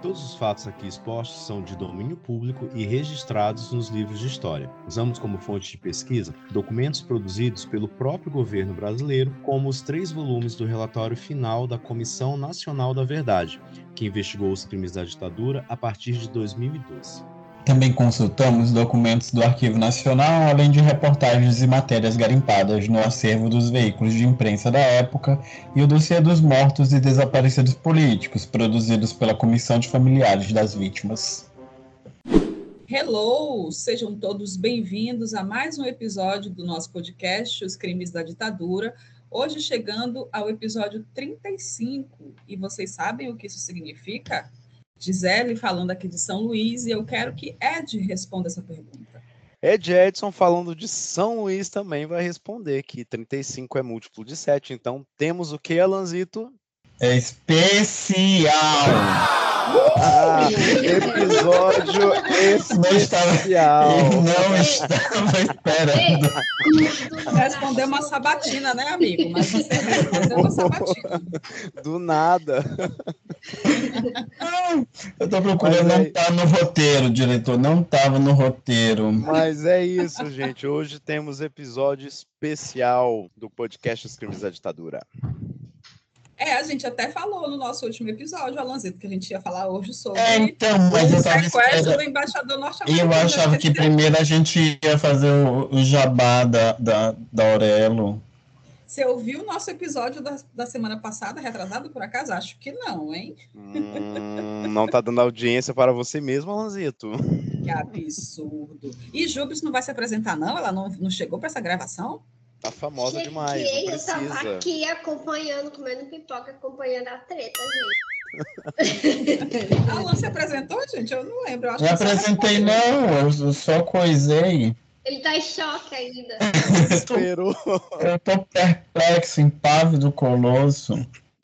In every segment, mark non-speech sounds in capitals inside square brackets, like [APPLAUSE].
Todos os fatos aqui expostos são de domínio público e registrados nos livros de história. Usamos como fonte de pesquisa documentos produzidos pelo próprio governo brasileiro, como os três volumes do relatório final da Comissão Nacional da Verdade, que investigou os crimes da ditadura a partir de 2012. Também consultamos documentos do Arquivo Nacional, além de reportagens e matérias garimpadas no acervo dos veículos de imprensa da época e o dossiê dos mortos e desaparecidos políticos, produzidos pela Comissão de Familiares das Vítimas. Hello! Sejam todos bem-vindos a mais um episódio do nosso podcast Os Crimes da Ditadura. Hoje chegando ao episódio 35. E vocês sabem o que isso significa? Gisele falando aqui de São Luís e eu quero que Ed responda essa pergunta. Ed Edson falando de São Luís também vai responder que 35 é múltiplo de 7, então temos o que, Alanzito? É especial! Ah, episódio especial. Não estava esperando. Respondeu uma sabatina, né, amigo? Mas você respondeu uma sabatina. Do nada. Eu estou procurando, não tá no roteiro, diretor. Não estava no roteiro. Mas é isso, gente. Hoje temos episódio especial do podcast Os Crimes da Ditadura. É, a gente até falou no nosso último episódio, Alanzito, que a gente ia falar hoje sobre é, então, mas o eu sequestro do embaixador norte-americano. Eu achava que primeiro a gente ia fazer o, o jabá da, da, da Aurelo. Você ouviu o nosso episódio da, da semana passada, retrasado por acaso? Acho que não, hein? Hum, não tá dando audiência para você mesmo, Alanzito. Que absurdo. E Jubes não vai se apresentar, não? Ela não, não chegou para essa gravação? Tá famosa Cheguei, demais, não precisa. Eu tava aqui acompanhando, comendo pipoca, acompanhando a treta, gente. Alan se apresentou, gente? Eu não lembro. Eu acho não apresentei, não. Eu só coisei. Ele tá em choque ainda. [LAUGHS] Esperou. eu tô perplexo, impávido, colosso.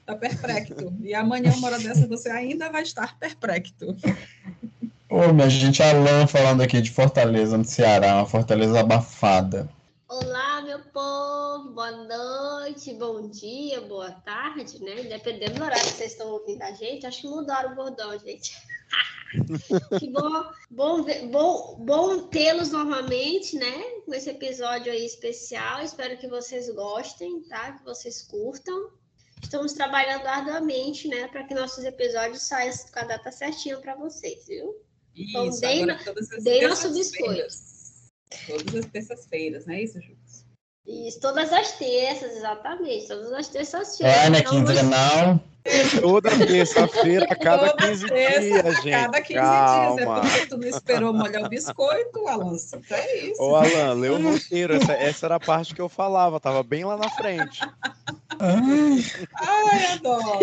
Tá perplexo. E amanhã, uma hora dessa, você ainda vai estar perplexo. Ô, minha gente, Alan falando aqui de Fortaleza, no Ceará, uma Fortaleza abafada. Olá, meu povo, boa noite, bom dia, boa tarde, né? Dependendo do horário que vocês estão ouvindo a gente, acho que mudaram o bordão, gente. [LAUGHS] que bom, bom, bom, bom tê-los novamente, né? Com esse episódio aí especial. Espero que vocês gostem, tá? Que vocês curtam. Estamos trabalhando arduamente, né? Para que nossos episódios saiam com a data certinha para vocês, viu? Isso, então, deem, nosso biscoito. Todas as terças-feiras, não é isso, Ju? Isso, todas as terças, exatamente. Todas as terças-feiras. É, né? Quinzenal. Toda terça-feira, a cada Toda 15 terça, dias, gente. Cada 15 Calma. dias. É porque tu não esperou molhar o biscoito, Alonso. Então é isso. Ô, Alan, leu o roteiro. Essa, essa era a parte que eu falava. Tava bem lá na frente. Ai, adoro.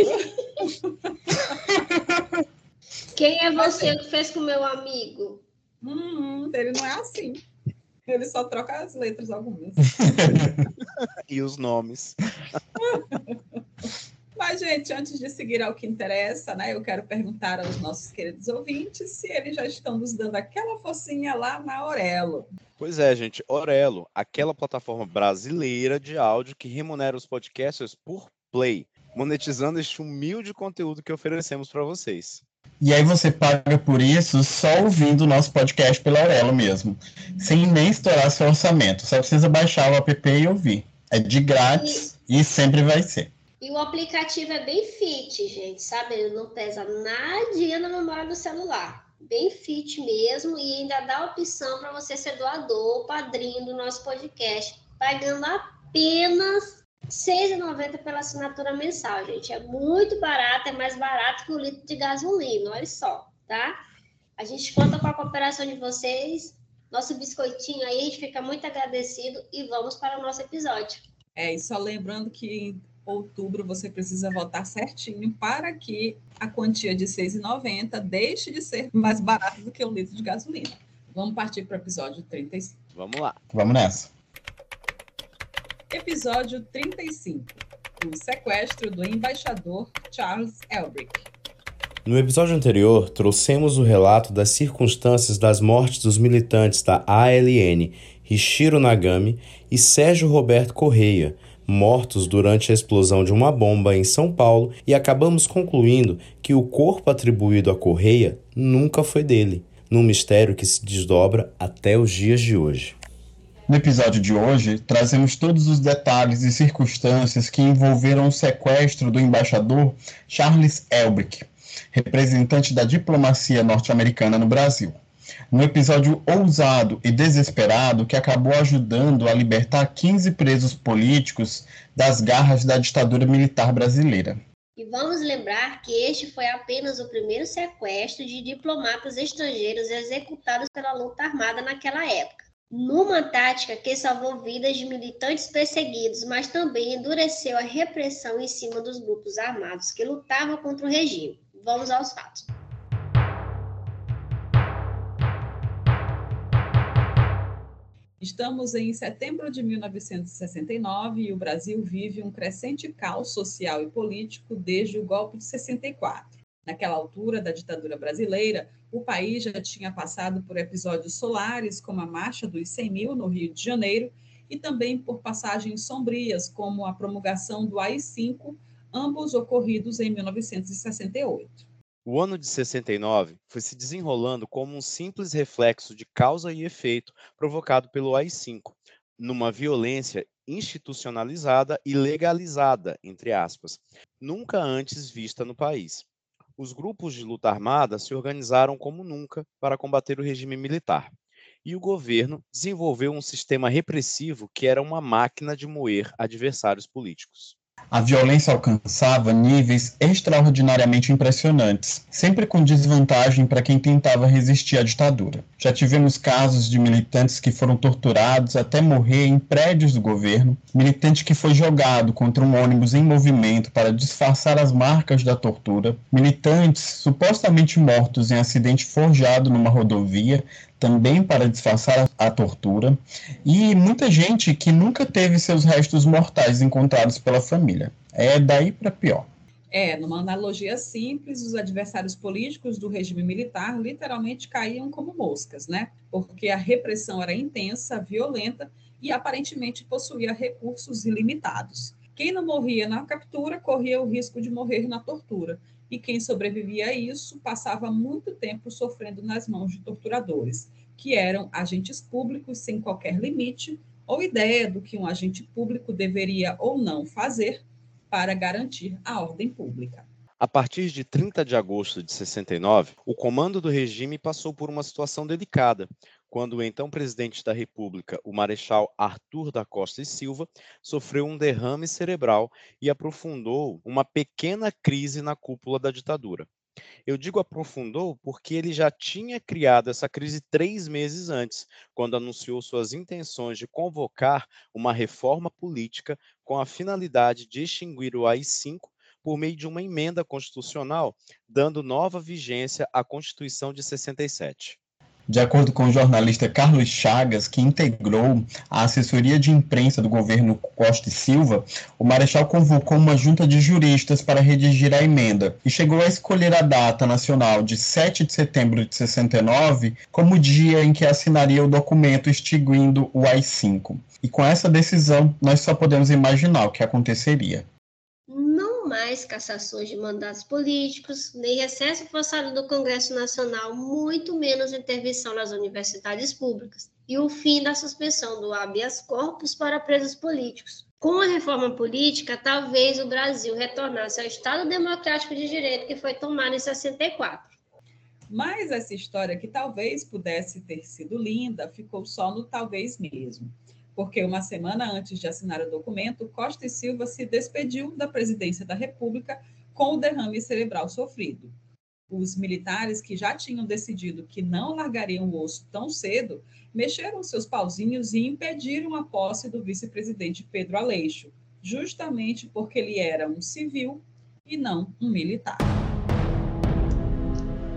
Quem é você que fez com o meu amigo? Hum, ele não é assim. Ele só troca as letras algumas. [LAUGHS] e os nomes. [LAUGHS] Mas, gente, antes de seguir ao que interessa, né, eu quero perguntar aos nossos queridos ouvintes se eles já estão nos dando aquela focinha lá na Aurelo. Pois é, gente, Aurelo, aquela plataforma brasileira de áudio que remunera os podcasters por play, monetizando este humilde conteúdo que oferecemos para vocês. E aí você paga por isso só ouvindo o nosso podcast pela Aurelo mesmo, sem nem estourar seu orçamento. Só precisa baixar o app e ouvir. É de grátis e, e sempre vai ser. E o aplicativo é bem fit, gente, sabe? Ele não pesa nadinha na memória do celular. Bem fit mesmo e ainda dá a opção para você ser doador, padrinho do nosso podcast, pagando apenas 6,90 pela assinatura mensal, gente. É muito barato, é mais barato que o litro de gasolina, olha só, tá? A gente conta com a cooperação de vocês, nosso biscoitinho aí, a gente fica muito agradecido e vamos para o nosso episódio. É, e só lembrando que em outubro você precisa votar certinho para que a quantia de R$ 6,90 deixe de ser mais barata do que o litro de gasolina. Vamos partir para o episódio 35. Vamos lá. Vamos nessa. Episódio 35 O sequestro do embaixador Charles Elbrick. No episódio anterior, trouxemos o relato das circunstâncias das mortes dos militantes da ALN, Hishiro Nagami e Sérgio Roberto Correia, mortos durante a explosão de uma bomba em São Paulo, e acabamos concluindo que o corpo atribuído a Correia nunca foi dele, num mistério que se desdobra até os dias de hoje. No episódio de hoje, trazemos todos os detalhes e circunstâncias que envolveram o sequestro do embaixador Charles Elbrick, representante da diplomacia norte-americana no Brasil. Um episódio ousado e desesperado que acabou ajudando a libertar 15 presos políticos das garras da ditadura militar brasileira. E vamos lembrar que este foi apenas o primeiro sequestro de diplomatas estrangeiros executados pela luta armada naquela época. Numa tática que salvou vidas de militantes perseguidos, mas também endureceu a repressão em cima dos grupos armados que lutavam contra o regime. Vamos aos fatos. Estamos em setembro de 1969 e o Brasil vive um crescente caos social e político desde o golpe de 64. Naquela altura da ditadura brasileira, o país já tinha passado por episódios solares, como a Marcha dos 100 mil no Rio de Janeiro, e também por passagens sombrias, como a promulgação do AI-5, ambos ocorridos em 1968. O ano de 69 foi se desenrolando como um simples reflexo de causa e efeito provocado pelo AI-5, numa violência institucionalizada e legalizada, entre aspas, nunca antes vista no país. Os grupos de luta armada se organizaram como nunca para combater o regime militar. E o governo desenvolveu um sistema repressivo que era uma máquina de moer adversários políticos. A violência alcançava níveis extraordinariamente impressionantes, sempre com desvantagem para quem tentava resistir à ditadura. Já tivemos casos de militantes que foram torturados até morrer em prédios do governo, militante que foi jogado contra um ônibus em movimento para disfarçar as marcas da tortura, militantes supostamente mortos em acidente forjado numa rodovia, também para disfarçar a tortura, e muita gente que nunca teve seus restos mortais encontrados pela família. É daí para pior. É, numa analogia simples, os adversários políticos do regime militar literalmente caíam como moscas, né? Porque a repressão era intensa, violenta e aparentemente possuía recursos ilimitados. Quem não morria na captura corria o risco de morrer na tortura, e quem sobrevivia a isso passava muito tempo sofrendo nas mãos de torturadores, que eram agentes públicos sem qualquer limite ou ideia do que um agente público deveria ou não fazer para garantir a ordem pública. A partir de 30 de agosto de 69, o comando do regime passou por uma situação delicada, quando o então presidente da República, o Marechal Arthur da Costa e Silva, sofreu um derrame cerebral e aprofundou uma pequena crise na cúpula da ditadura. Eu digo aprofundou porque ele já tinha criado essa crise três meses antes, quando anunciou suas intenções de convocar uma reforma política com a finalidade de extinguir o AI-5 por meio de uma emenda constitucional, dando nova vigência à Constituição de 67. De acordo com o jornalista Carlos Chagas, que integrou a assessoria de imprensa do governo Costa e Silva, o Marechal convocou uma junta de juristas para redigir a emenda e chegou a escolher a data nacional de 7 de setembro de 69 como dia em que assinaria o documento extinguindo o AI-5. E com essa decisão, nós só podemos imaginar o que aconteceria mais cassações de mandatos políticos, nem recesso forçado do Congresso Nacional, muito menos intervenção nas universidades públicas, e o fim da suspensão do habeas corpus para presos políticos. Com a reforma política, talvez o Brasil retornasse ao Estado Democrático de Direito que foi tomado em 64. Mas essa história, que talvez pudesse ter sido linda, ficou só no talvez mesmo porque uma semana antes de assinar o documento, Costa e Silva se despediu da presidência da República com o derrame cerebral sofrido. Os militares que já tinham decidido que não largariam o osso tão cedo, mexeram seus pauzinhos e impediram a posse do vice-presidente Pedro Aleixo, justamente porque ele era um civil e não um militar.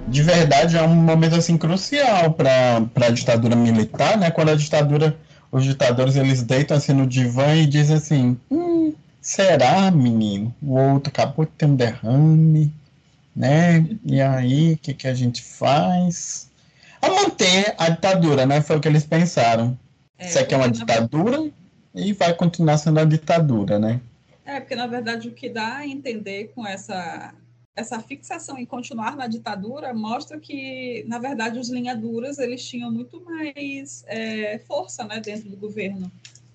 De verdade, é um momento assim crucial para a ditadura militar, né? Quando a ditadura os ditadores eles deitam assim no divã e dizem assim: hum, será, menino? O outro acabou de ter um derrame. né? E aí, o que, que a gente faz? A manter a ditadura, né? Foi o que eles pensaram. É, Isso aqui é uma ditadura e vai continuar sendo a ditadura, né? É, porque na verdade o que dá a entender com essa essa fixação em continuar na ditadura mostra que, na verdade, os linhaduras eles tinham muito mais é, força né, dentro do governo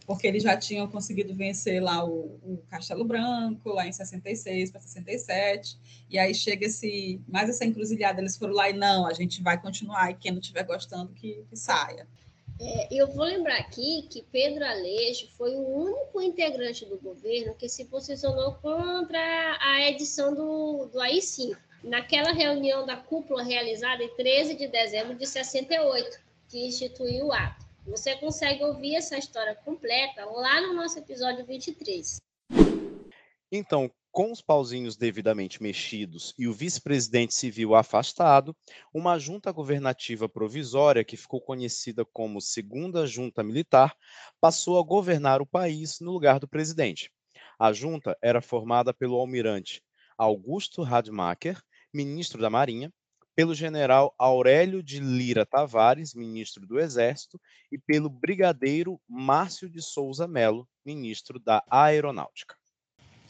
porque eles já tinham conseguido vencer lá o, o Castelo Branco, lá em 66 para 67, e aí chega esse, mais essa encruzilhada, eles foram lá e não, a gente vai continuar, e quem não estiver gostando, que, que saia. É, eu vou lembrar aqui que Pedro Aleixo foi o único integrante do governo que se posicionou contra a edição do, do AI-5, naquela reunião da cúpula realizada em 13 de dezembro de 68, que instituiu o ato. Você consegue ouvir essa história completa lá no nosso episódio 23. Então, com os pauzinhos devidamente mexidos e o vice-presidente civil afastado, uma junta governativa provisória, que ficou conhecida como Segunda Junta Militar, passou a governar o país no lugar do presidente. A junta era formada pelo almirante Augusto Radmacher, ministro da Marinha, pelo general Aurélio de Lira Tavares, ministro do Exército, e pelo brigadeiro Márcio de Souza Melo, ministro da Aeronáutica.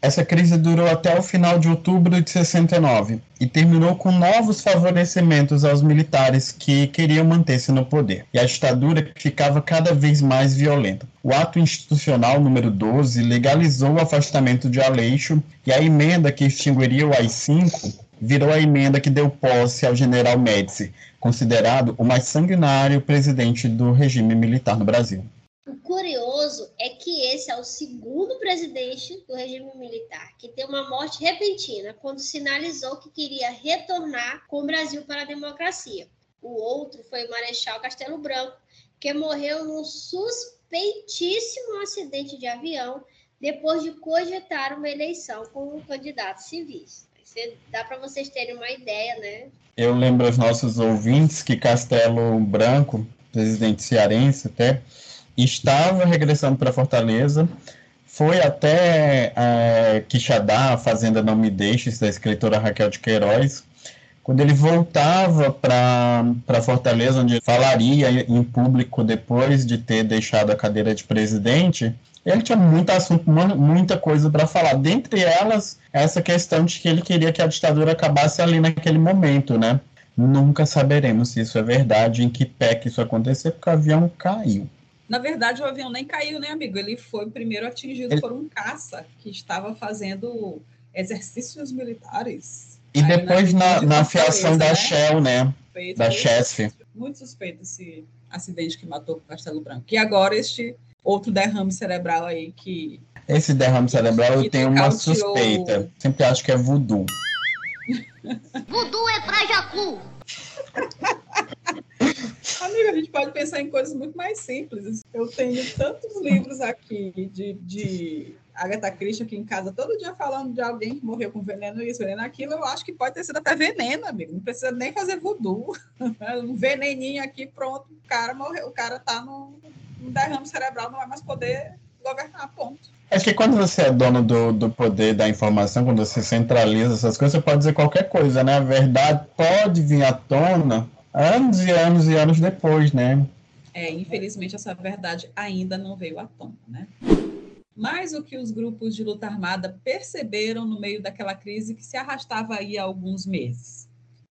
Essa crise durou até o final de outubro de 69 e terminou com novos favorecimentos aos militares que queriam manter-se no poder. E a ditadura ficava cada vez mais violenta. O ato institucional número 12 legalizou o afastamento de Aleixo e a emenda que extinguiria o AI-5 virou a emenda que deu posse ao general Médici, considerado o mais sanguinário presidente do regime militar no Brasil. O curioso é que esse é o segundo presidente do regime militar que tem uma morte repentina quando sinalizou que queria retornar com o Brasil para a democracia. O outro foi o Marechal Castelo Branco, que morreu num suspeitíssimo acidente de avião depois de cogitar uma eleição com candidatos civis dá para vocês terem uma ideia, né? Eu lembro aos nossos ouvintes que Castelo Branco, presidente cearense até, estava regressando para Fortaleza, foi até é, Quixadá, a Fazenda Não Me Deixes, da escritora Raquel de Queiroz, quando ele voltava para Fortaleza, onde falaria em público depois de ter deixado a cadeira de presidente, ele tinha muito assunto, muita coisa para falar. Dentre elas, essa questão de que ele queria que a ditadura acabasse ali naquele momento, né? Nunca saberemos se isso é verdade, em que pé que isso aconteceu, porque o avião caiu. Na verdade, o avião nem caiu, né, amigo? Ele foi primeiro atingido ele... por um caça que estava fazendo exercícios militares. E depois na, na afiação da né? Shell, né? Suspeito, da chefe. Muito suspeito esse acidente que matou o Castelo Branco. E agora este outro derrame cerebral aí que. Esse derrame cerebral eu tenho uma suspeita. Sempre acho que é voodoo. voodoo é pra Jacu! [LAUGHS] Amiga, a gente pode pensar em coisas muito mais simples. Eu tenho tantos livros aqui de, de Agatha Christie aqui em casa, todo dia falando de alguém que morreu com veneno isso, veneno aquilo. Eu acho que pode ter sido até veneno, amigo. Não precisa nem fazer voodoo. [LAUGHS] um veneninho aqui, pronto. O cara morreu, o cara tá no, um derrame cerebral, não vai mais poder governar, ponto. Acho que quando você é dono do, do poder da informação, quando você centraliza essas coisas, você pode dizer qualquer coisa, né? A verdade pode vir à tona anos e anos e anos depois, né? É, infelizmente essa verdade ainda não veio à tona, né? Mas o que os grupos de luta armada perceberam no meio daquela crise que se arrastava aí há alguns meses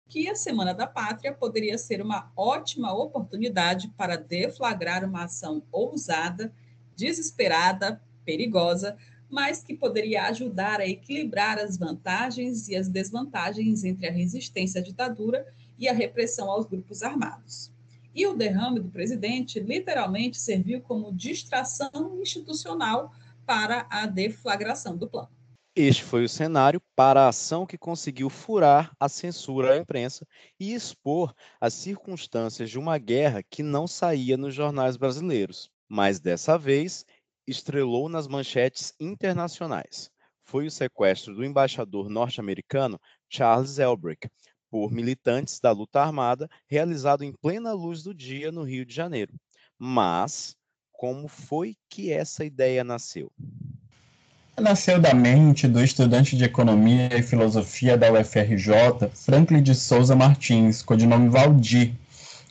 que a Semana da Pátria poderia ser uma ótima oportunidade para deflagrar uma ação ousada, desesperada, perigosa, mas que poderia ajudar a equilibrar as vantagens e as desvantagens entre a resistência à ditadura e a repressão aos grupos armados. E o derrame do presidente literalmente serviu como distração institucional para a deflagração do plano. Este foi o cenário para a ação que conseguiu furar a censura à imprensa e expor as circunstâncias de uma guerra que não saía nos jornais brasileiros, mas dessa vez estrelou nas manchetes internacionais. Foi o sequestro do embaixador norte-americano Charles Elbrick por militantes da luta armada, realizado em plena luz do dia no Rio de Janeiro. Mas como foi que essa ideia nasceu? nasceu da mente do estudante de Economia e Filosofia da UFRJ, Franklin de Souza Martins, codinome Valdir,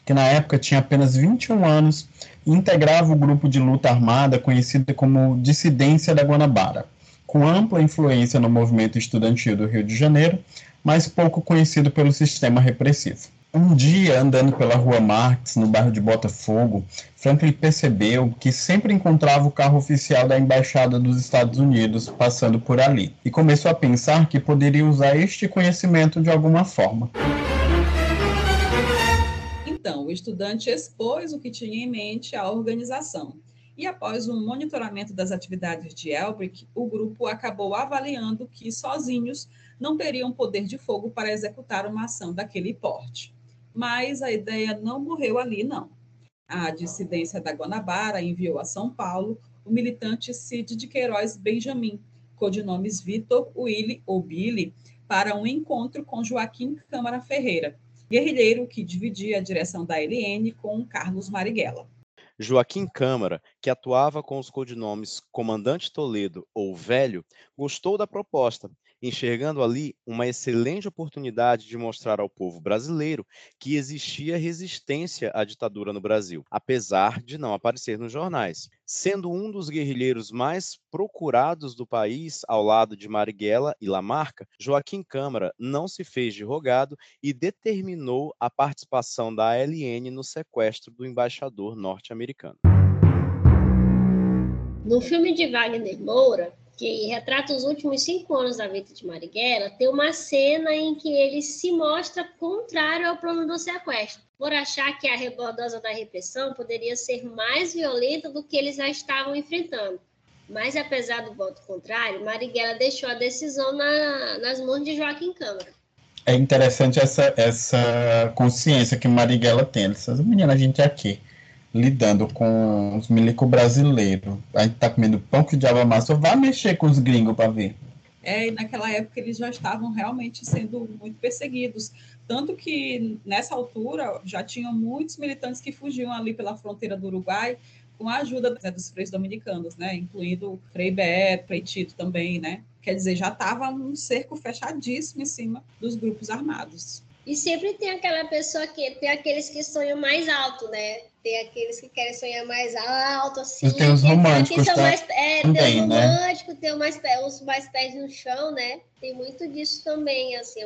que na época tinha apenas 21 anos e integrava o grupo de luta armada conhecido como Dissidência da Guanabara, com ampla influência no movimento estudantil do Rio de Janeiro, mas pouco conhecido pelo sistema repressivo. Um dia, andando pela rua Marx, no bairro de Botafogo, Franklin percebeu que sempre encontrava o carro oficial da Embaixada dos Estados Unidos passando por ali e começou a pensar que poderia usar este conhecimento de alguma forma. Então, o estudante expôs o que tinha em mente à organização. E após um monitoramento das atividades de Elbrick, o grupo acabou avaliando que sozinhos não teriam poder de fogo para executar uma ação daquele porte mas a ideia não morreu ali, não. A dissidência da Guanabara enviou a São Paulo o militante Cid de Queiroz Benjamin, codinomes Vitor, Willy ou Billy, para um encontro com Joaquim Câmara Ferreira, guerrilheiro que dividia a direção da LN com Carlos Marighella. Joaquim Câmara, que atuava com os codinomes Comandante Toledo ou Velho, gostou da proposta enxergando ali uma excelente oportunidade de mostrar ao povo brasileiro que existia resistência à ditadura no Brasil, apesar de não aparecer nos jornais. Sendo um dos guerrilheiros mais procurados do país, ao lado de Marighella e Lamarca, Joaquim Câmara não se fez de rogado e determinou a participação da ALN no sequestro do embaixador norte-americano. No filme de Wagner Moura, que retrata os últimos cinco anos da vida de Marighella, tem uma cena em que ele se mostra contrário ao plano do sequestro, por achar que a rebordosa da repressão poderia ser mais violenta do que eles já estavam enfrentando. Mas, apesar do voto contrário, Marighella deixou a decisão na, nas mãos de Joaquim Câmara. É interessante essa, essa consciência que Marighella tem. Essas meninas, a gente é aqui lidando com os milicos brasileiros. A gente tá comendo pão que o diabo amassou, vai mexer com os gringos para ver. É, e naquela época eles já estavam realmente sendo muito perseguidos. Tanto que, nessa altura, já tinham muitos militantes que fugiam ali pela fronteira do Uruguai com a ajuda né, dos freios dominicanos, né? Incluindo Frei Beto, Frei Tito também, né? Quer dizer, já estava um cerco fechadíssimo em cima dos grupos armados. E sempre tem aquela pessoa que tem aqueles que sonham mais alto, né? Tem aqueles que querem sonhar mais alto, assim. E tem os românticos, tá? mais, é, também, tem os né? românticos, né? tem os mais, os mais pés no chão, né? Tem muito disso também, assim.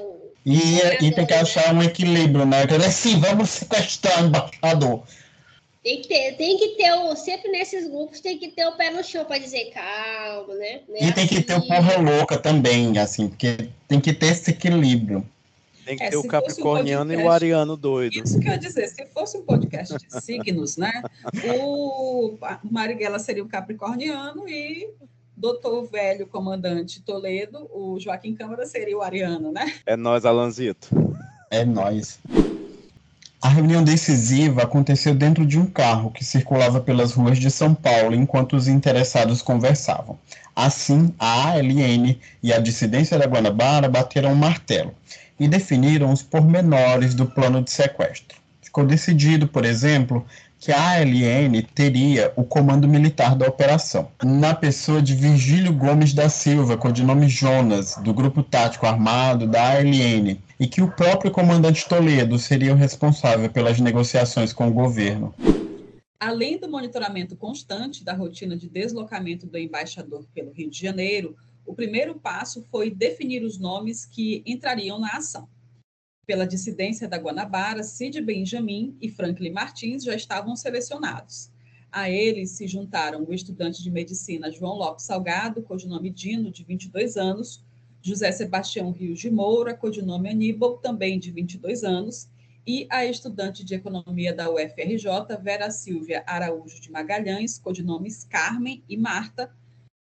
E, e tem que achar um equilíbrio, né? Dizer, assim, vamos sequestrar o embaixador. Tem que ter, tem que ter o, sempre nesses grupos tem que ter o pé no chão para dizer calma, né? E assim. tem que ter o assim. porra louca também, assim, porque tem que ter esse equilíbrio. Tem que é, ter o capricorniano um podcast, e o ariano doido. Isso quer dizer, se fosse um podcast de [LAUGHS] signos, né? O Marighella seria o capricorniano e doutor velho comandante Toledo, o Joaquim Câmara seria o ariano, né? É nós, Alanzito. É nós. A reunião decisiva aconteceu dentro de um carro que circulava pelas ruas de São Paulo enquanto os interessados conversavam. Assim, a ALN e a dissidência da Guanabara bateram um martelo e definiram os pormenores do plano de sequestro. Ficou decidido, por exemplo, que a ALN teria o comando militar da operação, na pessoa de Virgílio Gomes da Silva, codinome Jonas, do Grupo Tático Armado da ALN, e que o próprio comandante Toledo seria o responsável pelas negociações com o governo. Além do monitoramento constante da rotina de deslocamento do embaixador pelo Rio de Janeiro, o primeiro passo foi definir os nomes que entrariam na ação. Pela dissidência da Guanabara, Cid Benjamin e Franklin Martins já estavam selecionados. A eles se juntaram o estudante de medicina João Lopes Salgado, codinome Dino, de 22 anos, José Sebastião Rios de Moura, codinome Aníbal, também de 22 anos, e a estudante de economia da UFRJ, Vera Silvia Araújo de Magalhães, codinomes Carmen e Marta,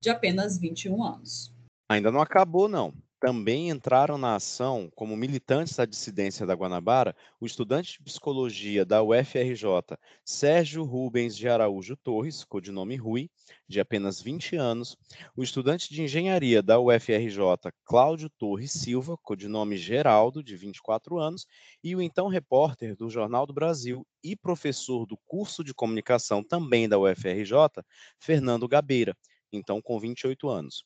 de apenas 21 anos. Ainda não acabou, não. Também entraram na ação, como militantes da dissidência da Guanabara, o estudante de psicologia da UFRJ, Sérgio Rubens de Araújo Torres, codinome Rui, de apenas 20 anos, o estudante de engenharia da UFRJ, Cláudio Torres Silva, codinome Geraldo, de 24 anos, e o então repórter do Jornal do Brasil e professor do curso de comunicação também da UFRJ, Fernando Gabeira, então com 28 anos.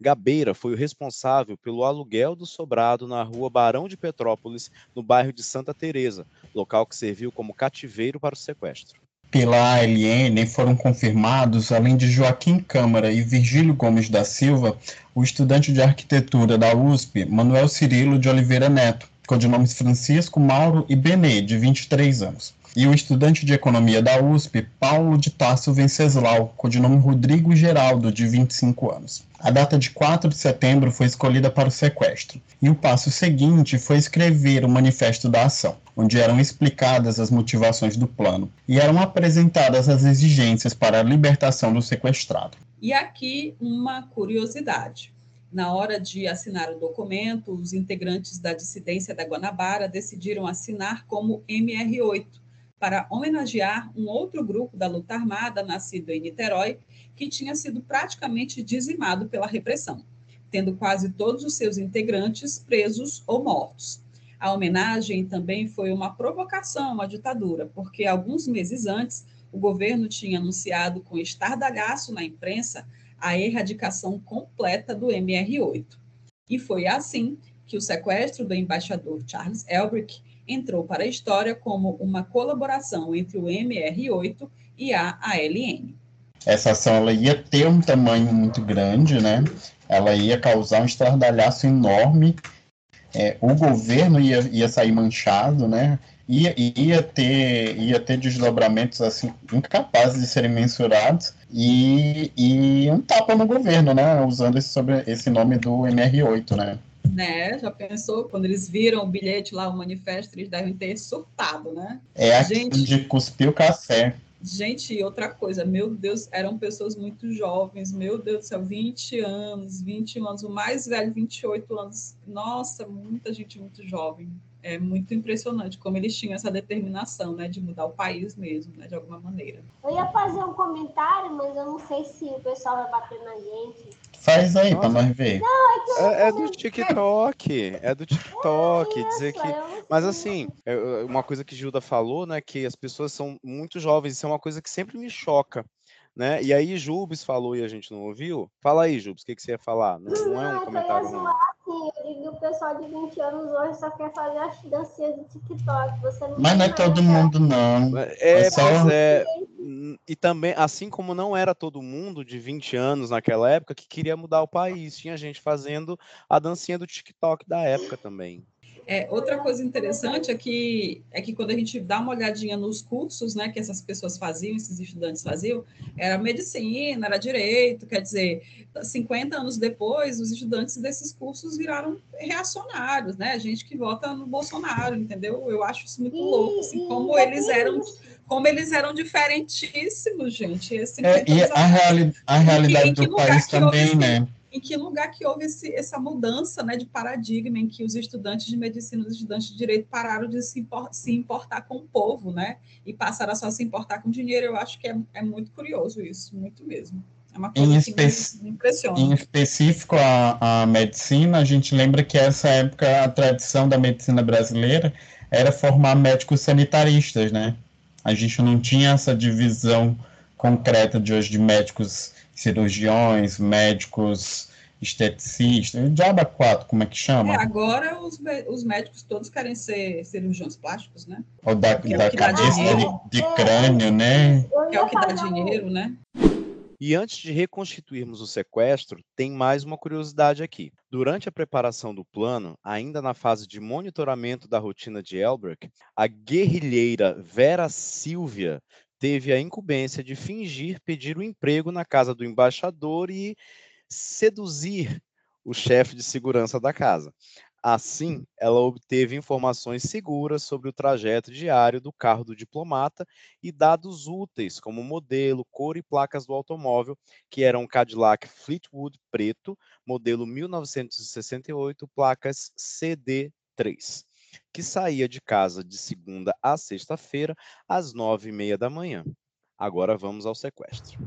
Gabeira foi o responsável pelo aluguel do sobrado na rua Barão de Petrópolis, no bairro de Santa Teresa, local que serviu como cativeiro para o sequestro. Pela ALN foram confirmados, além de Joaquim Câmara e Virgílio Gomes da Silva, o estudante de arquitetura da USP, Manuel Cirilo de Oliveira Neto, codinomes Francisco, Mauro e Benê, de 23 anos e o estudante de economia da USP, Paulo de Tasso Venceslau, codinome Rodrigo Geraldo, de 25 anos. A data de 4 de setembro foi escolhida para o sequestro, e o passo seguinte foi escrever o manifesto da ação, onde eram explicadas as motivações do plano e eram apresentadas as exigências para a libertação do sequestrado. E aqui uma curiosidade. Na hora de assinar o documento, os integrantes da dissidência da Guanabara decidiram assinar como MR8, para homenagear um outro grupo da luta armada nascido em Niterói, que tinha sido praticamente dizimado pela repressão, tendo quase todos os seus integrantes presos ou mortos. A homenagem também foi uma provocação à ditadura, porque alguns meses antes o governo tinha anunciado com estardalhaço na imprensa a erradicação completa do MR8. E foi assim que o sequestro do embaixador Charles Elbrick entrou para a história como uma colaboração entre o MR8 e a ALN. Essa ação ela ia ter um tamanho muito grande, né? Ela ia causar um estardalhaço enorme. É, o governo ia, ia sair manchado, né? Ia, ia, ter, ia ter desdobramentos assim incapazes de serem mensurados e, e um tapa no governo, né? Usando esse, sobre, esse nome do MR8, né? Né? Já pensou? Quando eles viram o bilhete lá, o manifesto, eles devem ter surtado, né? É a gente de cuspir o café. Gente, e outra coisa, meu Deus, eram pessoas muito jovens, meu Deus do céu, 20 anos, 21 anos, o mais velho, 28 anos. Nossa, muita gente muito jovem. É muito impressionante como eles tinham essa determinação, né, de mudar o país mesmo, né, de alguma maneira. Eu ia fazer um comentário, mas eu não sei se o pessoal vai bater na gente. Faz aí para nós ver. Não, é, é, é, do TikTok. É do TikTok. dizer que. Mas assim, é, é, uma coisa que Gilda falou, né? Que as pessoas são muito jovens. Isso é uma coisa que sempre me choca. Né? E aí, Jubes falou e a gente não ouviu. Fala aí, Jubes, o que, que você ia falar? Não, não é um comentário. Não. Assim, que o pessoal de 20 anos hoje só quer fazer as dancinhas do TikTok. Você não Mas não é todo mundo, não. É, é só... é, e também, assim como não era todo mundo de 20 anos naquela época que queria mudar o país, tinha gente fazendo a dancinha do TikTok da época também. É, outra coisa interessante é que, é que quando a gente dá uma olhadinha nos cursos né, que essas pessoas faziam, esses estudantes faziam, era medicina, era direito, quer dizer, 50 anos depois, os estudantes desses cursos viraram reacionários, né? Gente que vota no Bolsonaro, entendeu? Eu acho isso muito louco, assim, como eles eram como eles eram diferentíssimos, gente. Esse é, e a, reali a realidade do país também, né? Em que lugar que houve esse, essa mudança né, de paradigma em que os estudantes de medicina, os estudantes de direito pararam de se, import, se importar com o povo, né? E passaram a só se importar com dinheiro. Eu acho que é, é muito curioso isso, muito mesmo. É uma coisa em que me impressiona. Em específico, a, a medicina, a gente lembra que essa época a tradição da medicina brasileira era formar médicos sanitaristas, né? A gente não tinha essa divisão concreta de hoje de médicos cirurgiões, médicos esteticistas, diaba 4, como é que chama? É, agora os, os médicos todos querem ser cirurgiões plásticos, né? Ou da, é da cabeça de, de crânio, né? Que é o que dá dinheiro, né? E antes de reconstituirmos o sequestro, tem mais uma curiosidade aqui. Durante a preparação do plano, ainda na fase de monitoramento da rotina de Elbrick, a guerrilheira Vera Silvia teve a incumbência de fingir pedir o um emprego na casa do embaixador e seduzir o chefe de segurança da casa. Assim, ela obteve informações seguras sobre o trajeto diário do carro do diplomata e dados úteis, como modelo, cor e placas do automóvel, que era um Cadillac Fleetwood preto, modelo 1968, placas CD3, que saía de casa de segunda a sexta-feira, às nove e meia da manhã. Agora vamos ao sequestro.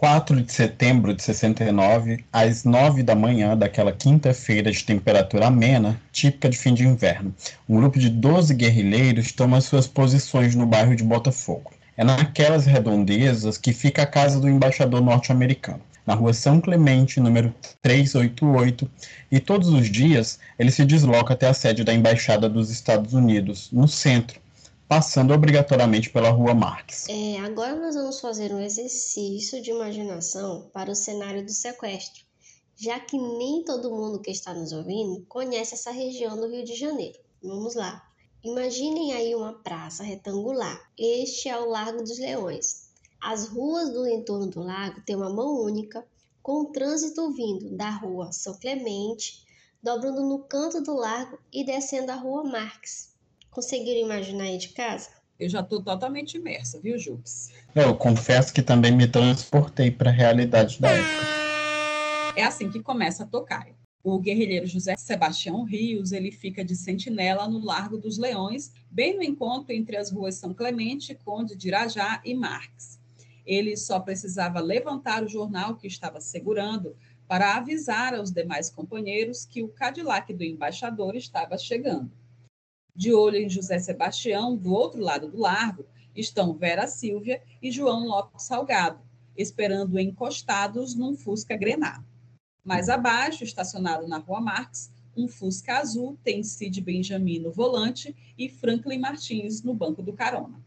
4 de setembro de 69, às 9 da manhã daquela quinta-feira de temperatura amena, típica de fim de inverno, um grupo de 12 guerrilheiros toma suas posições no bairro de Botafogo. é naquelas redondezas que fica a casa do embaixador norte-americano, na rua São Clemente, número 388, e todos os dias ele se desloca até a sede da Embaixada dos Estados Unidos, no centro, passando obrigatoriamente pela Rua Marx. É, agora nós vamos fazer um exercício de imaginação para o cenário do sequestro, já que nem todo mundo que está nos ouvindo conhece essa região do Rio de Janeiro. Vamos lá. Imaginem aí uma praça retangular. Este é o Largo dos Leões. As ruas do entorno do lago têm uma mão única, com o trânsito vindo da rua São Clemente, dobrando no canto do largo e descendo a rua Marx. Conseguiram imaginar aí de casa? Eu já estou totalmente imersa, viu, Jux? Eu confesso que também me transportei para a realidade da época. É assim que começa a tocar. O guerrilheiro José Sebastião Rios, ele fica de sentinela no Largo dos Leões, bem no encontro entre as ruas São Clemente, Conde de Irajá e Marques. Ele só precisava levantar o jornal que estava segurando para avisar aos demais companheiros que o Cadillac do embaixador estava chegando. De olho em José Sebastião, do outro lado do largo, estão Vera Silvia e João Lopes Salgado, esperando encostados num Fusca Grená. Mais abaixo, estacionado na Rua Marx, um Fusca azul tem Cid Benjamin no volante e Franklin Martins no banco do carona.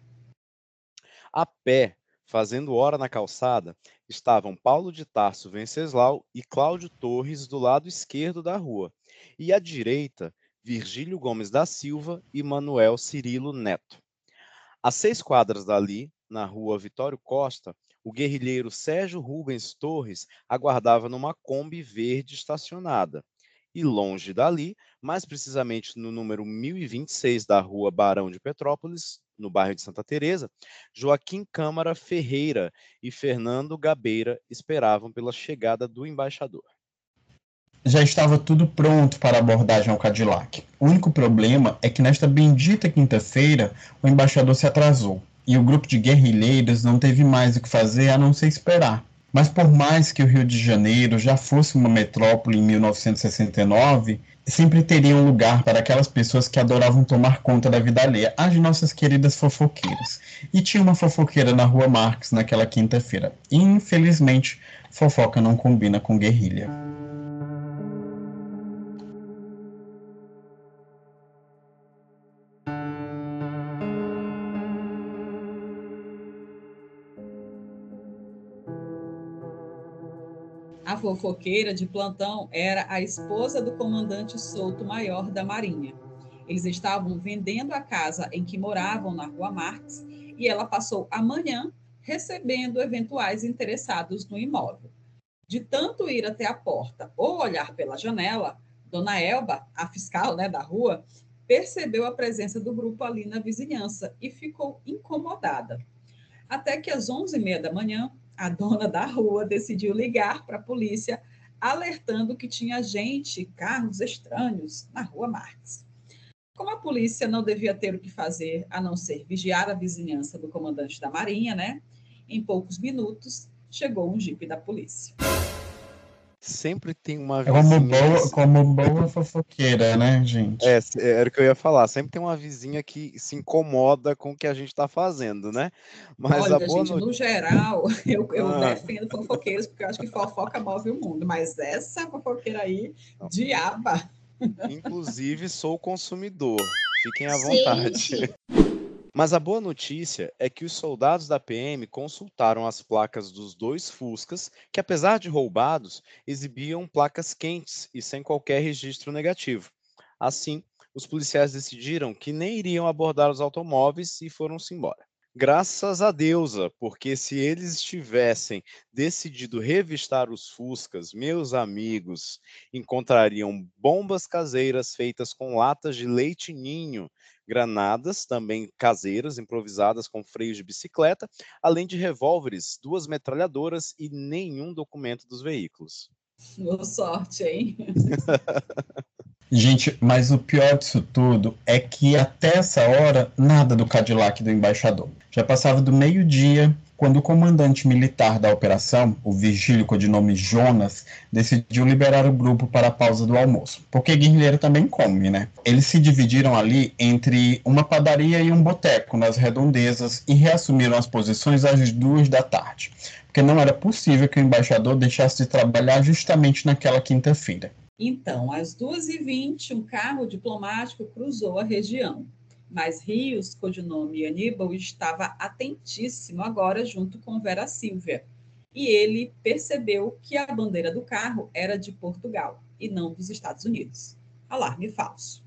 A pé, fazendo hora na calçada, estavam Paulo de Tarso Venceslau e Cláudio Torres do lado esquerdo da rua, e à direita, Virgílio Gomes da Silva e Manuel Cirilo Neto. A seis quadras dali, na rua Vitório Costa, o guerrilheiro Sérgio Rubens Torres aguardava numa Kombi verde estacionada. E longe dali, mais precisamente no número 1026 da rua Barão de Petrópolis, no bairro de Santa Teresa, Joaquim Câmara Ferreira e Fernando Gabeira esperavam pela chegada do embaixador já estava tudo pronto para a abordagem ao Cadillac. O único problema é que nesta bendita quinta-feira o embaixador se atrasou e o grupo de guerrilheiros não teve mais o que fazer a não ser esperar. Mas por mais que o Rio de Janeiro já fosse uma metrópole em 1969, sempre teria um lugar para aquelas pessoas que adoravam tomar conta da vida alheia, as nossas queridas fofoqueiras. E tinha uma fofoqueira na Rua Marx naquela quinta-feira. Infelizmente, fofoca não combina com guerrilha. Fofoqueira de plantão era a esposa do comandante Souto Maior da Marinha. Eles estavam vendendo a casa em que moravam na Rua Marx e ela passou a manhã recebendo eventuais interessados no imóvel. De tanto ir até a porta ou olhar pela janela, Dona Elba, a fiscal né, da rua, percebeu a presença do grupo ali na vizinhança e ficou incomodada. Até que às onze e meia da manhã, a dona da rua decidiu ligar para a polícia, alertando que tinha gente, carros estranhos na rua Marques. Como a polícia não devia ter o que fazer a não ser vigiar a vizinhança do comandante da Marinha, né? Em poucos minutos, chegou um jipe da polícia sempre tem uma vizinha. Como boa, como boa fofoqueira, né, gente? É, era o que eu ia falar. Sempre tem uma vizinha que se incomoda com o que a gente está fazendo, né? Mas Olha, a boa gente, no geral, [LAUGHS] eu, eu ah. defendo fofoqueiros, porque eu acho que fofoca move o mundo. Mas essa fofoqueira aí, diaba. Inclusive, sou consumidor. Fiquem à vontade. Gente. [LAUGHS] Mas a boa notícia é que os soldados da PM consultaram as placas dos dois Fuscas, que apesar de roubados, exibiam placas quentes e sem qualquer registro negativo. Assim, os policiais decidiram que nem iriam abordar os automóveis e foram-se embora. Graças a deusa, porque se eles tivessem decidido revistar os Fuscas, meus amigos encontrariam bombas caseiras feitas com latas de leite ninho granadas, também caseiras, improvisadas com freios de bicicleta, além de revólveres, duas metralhadoras e nenhum documento dos veículos. Boa sorte, hein? [LAUGHS] [LAUGHS] Gente, mas o pior disso tudo é que até essa hora, nada do Cadillac do embaixador. Já passava do meio-dia quando o comandante militar da operação, o Virgílio codinome Jonas, decidiu liberar o grupo para a pausa do almoço. Porque guerrilheiro também come, né? Eles se dividiram ali entre uma padaria e um boteco nas redondezas e reassumiram as posições às duas da tarde. Porque não era possível que o embaixador deixasse de trabalhar justamente naquela quinta-feira. Então, às 2h20, um carro diplomático cruzou a região. Mas Rios, codinome Aníbal, estava atentíssimo agora junto com Vera Silvia. E ele percebeu que a bandeira do carro era de Portugal e não dos Estados Unidos. Alarme falso.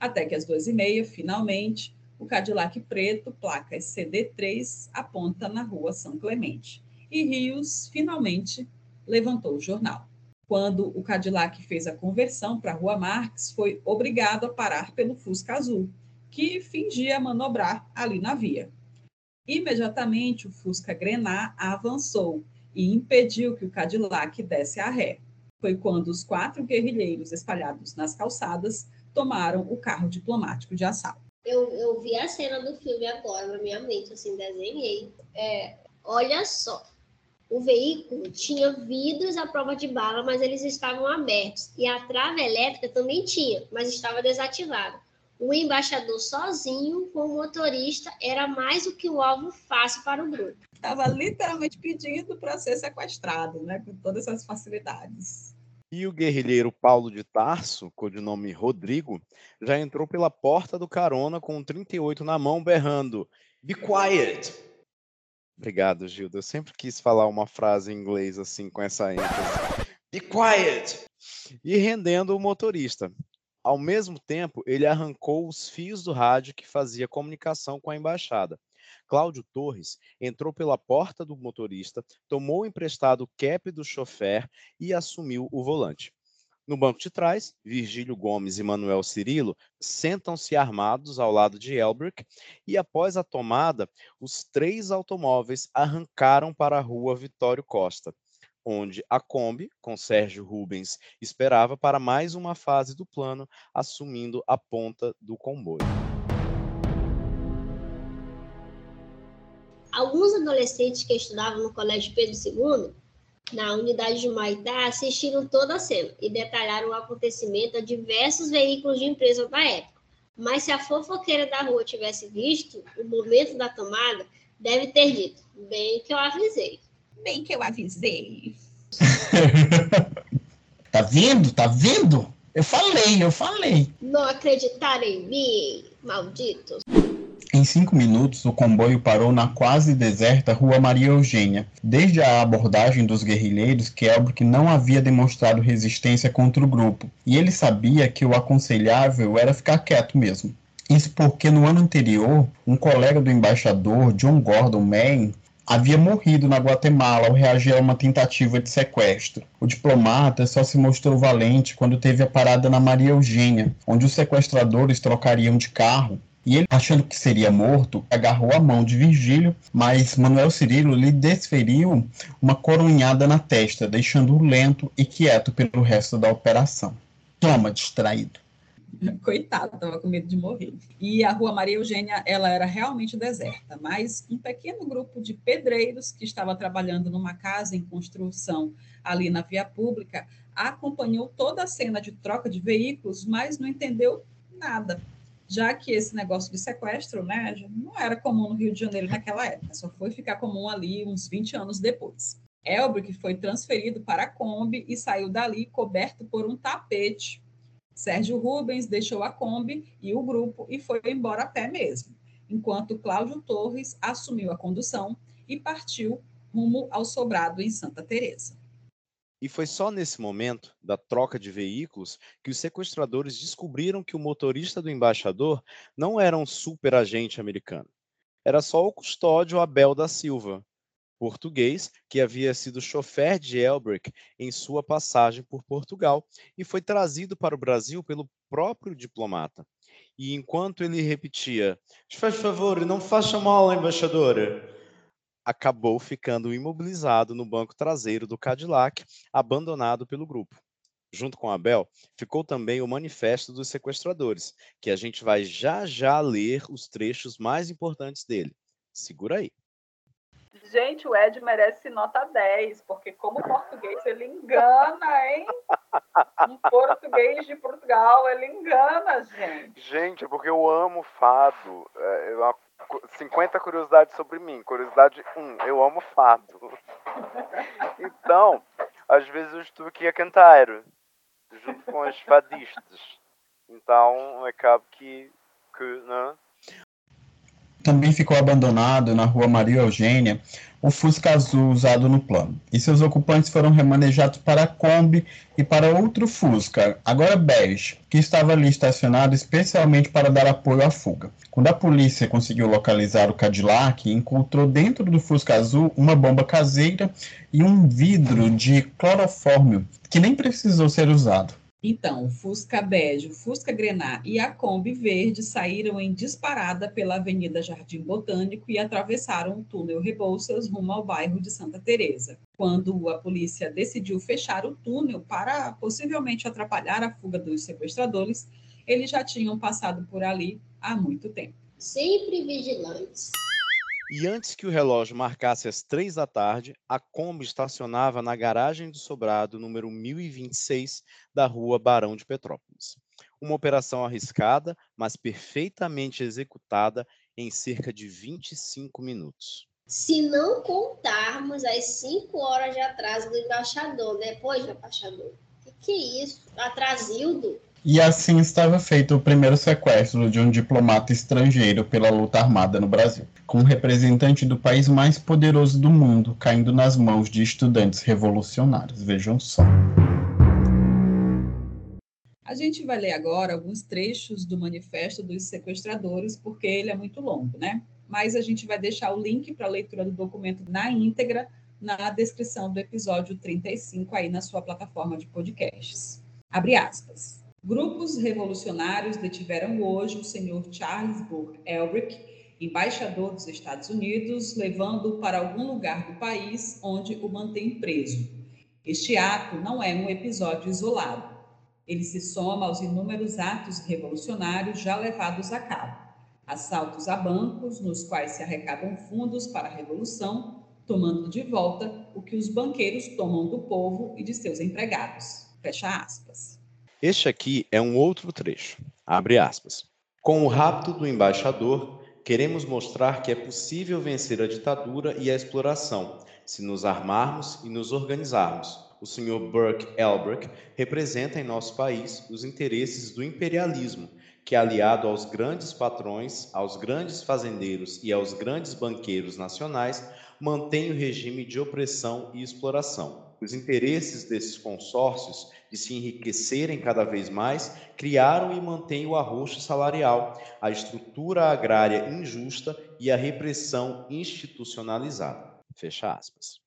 Até que às duas e meia, finalmente, o Cadillac preto, placas CD3, aponta na rua São Clemente. E Rios, finalmente, levantou o jornal quando o Cadillac fez a conversão para a Rua Marx, foi obrigado a parar pelo Fusca Azul, que fingia manobrar ali na via. Imediatamente, o Fusca Grenar avançou e impediu que o Cadillac desse a ré. Foi quando os quatro guerrilheiros espalhados nas calçadas tomaram o carro diplomático de assalto. Eu, eu vi a cena do filme agora na minha mente, assim, desenhei. É, olha só, o veículo tinha vidros à prova de bala, mas eles estavam abertos. E a trava elétrica também tinha, mas estava desativada. O embaixador sozinho, com o motorista, era mais do que o alvo fácil para o grupo. Estava literalmente pedindo para ser sequestrado, né, com todas essas facilidades. E o guerrilheiro Paulo de Tarso, codinome Rodrigo, já entrou pela porta do carona com um 38 na mão, berrando: Be quiet! Obrigado, Gilda. Eu sempre quis falar uma frase em inglês assim, com essa ênfase. Be quiet! E rendendo o motorista. Ao mesmo tempo, ele arrancou os fios do rádio que fazia comunicação com a embaixada. Cláudio Torres entrou pela porta do motorista, tomou emprestado o cap do chofer e assumiu o volante. No banco de trás, Virgílio Gomes e Manuel Cirilo sentam-se armados ao lado de Elbrick e, após a tomada, os três automóveis arrancaram para a rua Vitório Costa, onde a Kombi, com Sérgio Rubens, esperava para mais uma fase do plano, assumindo a ponta do comboio. Alguns adolescentes que estudavam no Colégio Pedro II na unidade de Maitá assistiram toda a cena e detalharam o acontecimento a diversos veículos de empresa da época. Mas se a fofoqueira da rua tivesse visto o momento da tomada, deve ter dito: bem que eu avisei. Bem que eu avisei. [LAUGHS] tá vendo? Tá vendo? Eu falei, eu falei. Não acreditaram em mim, malditos. Em cinco minutos, o comboio parou na quase deserta Rua Maria Eugênia. Desde a abordagem dos guerrilheiros, Kelbrick não havia demonstrado resistência contra o grupo, e ele sabia que o aconselhável era ficar quieto mesmo. Isso porque no ano anterior, um colega do embaixador, John Gordon Main, havia morrido na Guatemala ao reagir a uma tentativa de sequestro. O diplomata só se mostrou valente quando teve a parada na Maria Eugênia, onde os sequestradores trocariam de carro e ele, achando que seria morto, agarrou a mão de Virgílio, mas Manuel Cirilo lhe desferiu uma coronhada na testa, deixando-o lento e quieto pelo resto da operação. Toma, distraído. [LAUGHS] Coitado, estava com medo de morrer. E a Rua Maria Eugênia, ela era realmente deserta, mas um pequeno grupo de pedreiros que estava trabalhando numa casa em construção ali na via pública acompanhou toda a cena de troca de veículos, mas não entendeu nada já que esse negócio de sequestro né, não era comum no Rio de Janeiro naquela época, só foi ficar comum ali uns 20 anos depois. Elbrick foi transferido para a Kombi e saiu dali coberto por um tapete. Sérgio Rubens deixou a Kombi e o grupo e foi embora a pé mesmo, enquanto Cláudio Torres assumiu a condução e partiu rumo ao sobrado em Santa Teresa. E foi só nesse momento da troca de veículos que os sequestradores descobriram que o motorista do embaixador não era um super agente americano. Era só o custódio Abel da Silva, português que havia sido chofer de Elbrick em sua passagem por Portugal e foi trazido para o Brasil pelo próprio diplomata. E enquanto ele repetia: Faz favor, não faça mal, embaixadora acabou ficando imobilizado no banco traseiro do Cadillac, abandonado pelo grupo. Junto com Abel, ficou também o Manifesto dos Sequestradores, que a gente vai já já ler os trechos mais importantes dele. Segura aí. Gente, o Ed merece nota 10, porque como português ele engana, hein? Um português de Portugal, ele engana, gente. Gente, é porque eu amo fado. É, uma 50 curiosidades sobre mim. Curiosidade 1, eu amo fado. [LAUGHS] Então, às vezes eu estou aqui a cantar, junto com os fadistas. Então, acabo que, que né? Também ficou abandonado na rua Maria Eugênia o Fusca azul usado no plano, e seus ocupantes foram remanejados para a Kombi e para outro Fusca, agora bege, que estava ali estacionado especialmente para dar apoio à fuga. Quando a polícia conseguiu localizar o Cadillac, encontrou dentro do Fusca azul uma bomba caseira e um vidro de clorofórmio, que nem precisou ser usado. Então, Fusca bege, Fusca grená e a Kombi verde saíram em disparada pela Avenida Jardim Botânico e atravessaram o túnel Rebouças rumo ao bairro de Santa Teresa. Quando a polícia decidiu fechar o túnel para possivelmente atrapalhar a fuga dos sequestradores, eles já tinham passado por ali há muito tempo. Sempre vigilantes. E antes que o relógio marcasse as três da tarde, a Kombi estacionava na garagem do sobrado número 1026 da rua Barão de Petrópolis. Uma operação arriscada, mas perfeitamente executada em cerca de 25 minutos. Se não contarmos as cinco horas de atraso do embaixador, né? Pois, embaixador, o que, que é isso? Atrasildo? E assim estava feito o primeiro sequestro de um diplomata estrangeiro pela luta armada no Brasil, com um representante do país mais poderoso do mundo caindo nas mãos de estudantes revolucionários. Vejam só. A gente vai ler agora alguns trechos do Manifesto dos Sequestradores, porque ele é muito longo, né? Mas a gente vai deixar o link para a leitura do documento na íntegra na descrição do episódio 35 aí na sua plataforma de podcasts. Abre aspas. Grupos revolucionários detiveram hoje o senhor Charles Burke Elbrick, embaixador dos Estados Unidos, levando-o para algum lugar do país onde o mantém preso. Este ato não é um episódio isolado. Ele se soma aos inúmeros atos revolucionários já levados a cabo. Assaltos a bancos, nos quais se arrecadam fundos para a revolução, tomando de volta o que os banqueiros tomam do povo e de seus empregados. Fecha aspas. Este aqui é um outro trecho. Abre aspas. Com o rapto do embaixador, queremos mostrar que é possível vencer a ditadura e a exploração, se nos armarmos e nos organizarmos. O Sr. Burke Elbrick representa em nosso país os interesses do imperialismo, que, aliado aos grandes patrões, aos grandes fazendeiros e aos grandes banqueiros nacionais, mantém o regime de opressão e exploração. Os interesses desses consórcios de se enriquecerem cada vez mais, criaram e mantêm o arroxo salarial, a estrutura agrária injusta e a repressão institucionalizada. Fecha aspas.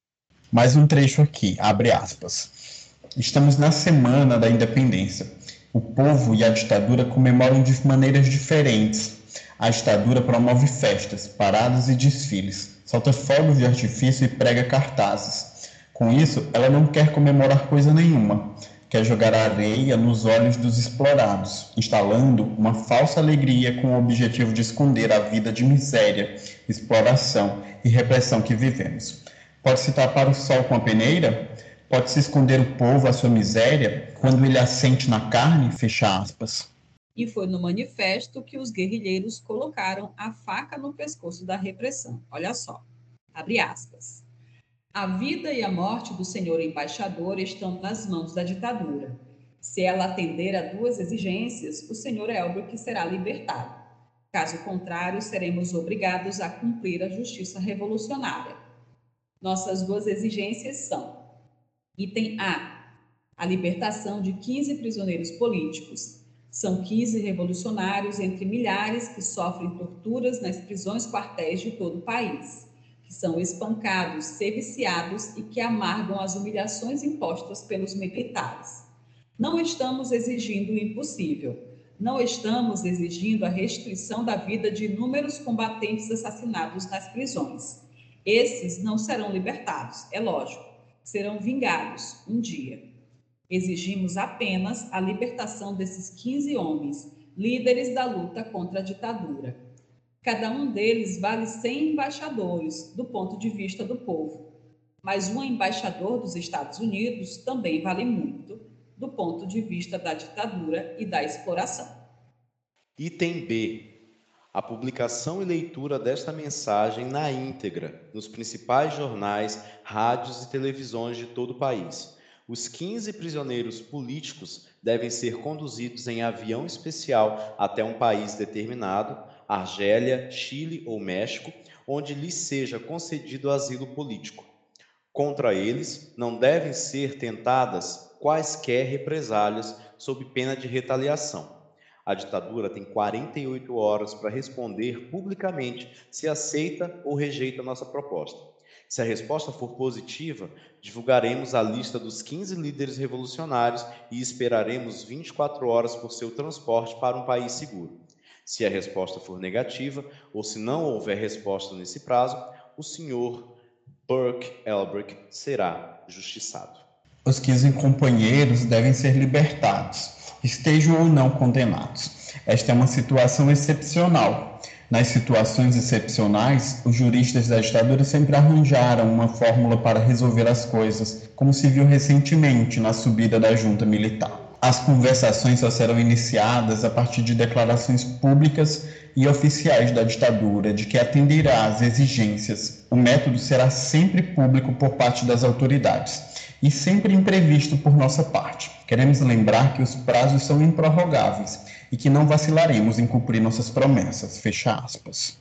Mais um trecho aqui, abre aspas. Estamos na semana da independência. O povo e a ditadura comemoram de maneiras diferentes. A ditadura promove festas, paradas e desfiles, solta fogos de artifício e prega cartazes. Com isso, ela não quer comemorar coisa nenhuma quer jogar areia nos olhos dos explorados, instalando uma falsa alegria com o objetivo de esconder a vida de miséria, exploração e repressão que vivemos. Pode-se tapar o sol com a peneira? Pode-se esconder o povo à sua miséria quando ele assente na carne? Fecha aspas. E foi no manifesto que os guerrilheiros colocaram a faca no pescoço da repressão. Olha só, abre aspas. A vida e a morte do senhor embaixador estão nas mãos da ditadura. Se ela atender a duas exigências, o senhor Elbrick será libertado. Caso contrário, seremos obrigados a cumprir a justiça revolucionária. Nossas duas exigências são: item A, a libertação de 15 prisioneiros políticos. São 15 revolucionários entre milhares que sofrem torturas nas prisões quartéis de todo o país que são espancados, seviciados e que amargam as humilhações impostas pelos militares. Não estamos exigindo o impossível. Não estamos exigindo a restituição da vida de inúmeros combatentes assassinados nas prisões. Esses não serão libertados, é lógico, serão vingados um dia. Exigimos apenas a libertação desses 15 homens, líderes da luta contra a ditadura Cada um deles vale 100 embaixadores, do ponto de vista do povo. Mas um embaixador dos Estados Unidos também vale muito, do ponto de vista da ditadura e da exploração. Item B. A publicação e leitura desta mensagem na íntegra nos principais jornais, rádios e televisões de todo o país. Os 15 prisioneiros políticos devem ser conduzidos em avião especial até um país determinado, Argélia, Chile ou México, onde lhes seja concedido asilo político. Contra eles não devem ser tentadas quaisquer represálias sob pena de retaliação. A ditadura tem 48 horas para responder publicamente se aceita ou rejeita nossa proposta. Se a resposta for positiva, divulgaremos a lista dos 15 líderes revolucionários e esperaremos 24 horas por seu transporte para um país seguro. Se a resposta for negativa, ou se não houver resposta nesse prazo, o senhor Burke Elbrick será justiçado. Os 15 companheiros devem ser libertados estejam ou não condenados. Esta é uma situação excepcional. Nas situações excepcionais, os juristas da ditadura sempre arranjaram uma fórmula para resolver as coisas, como se viu recentemente na subida da junta militar. As conversações só serão iniciadas a partir de declarações públicas e oficiais da ditadura de que atenderá às exigências. O método será sempre público por parte das autoridades e sempre imprevisto por nossa parte. Queremos lembrar que os prazos são improrrogáveis e que não vacilaremos em cumprir nossas promessas. Fecha aspas.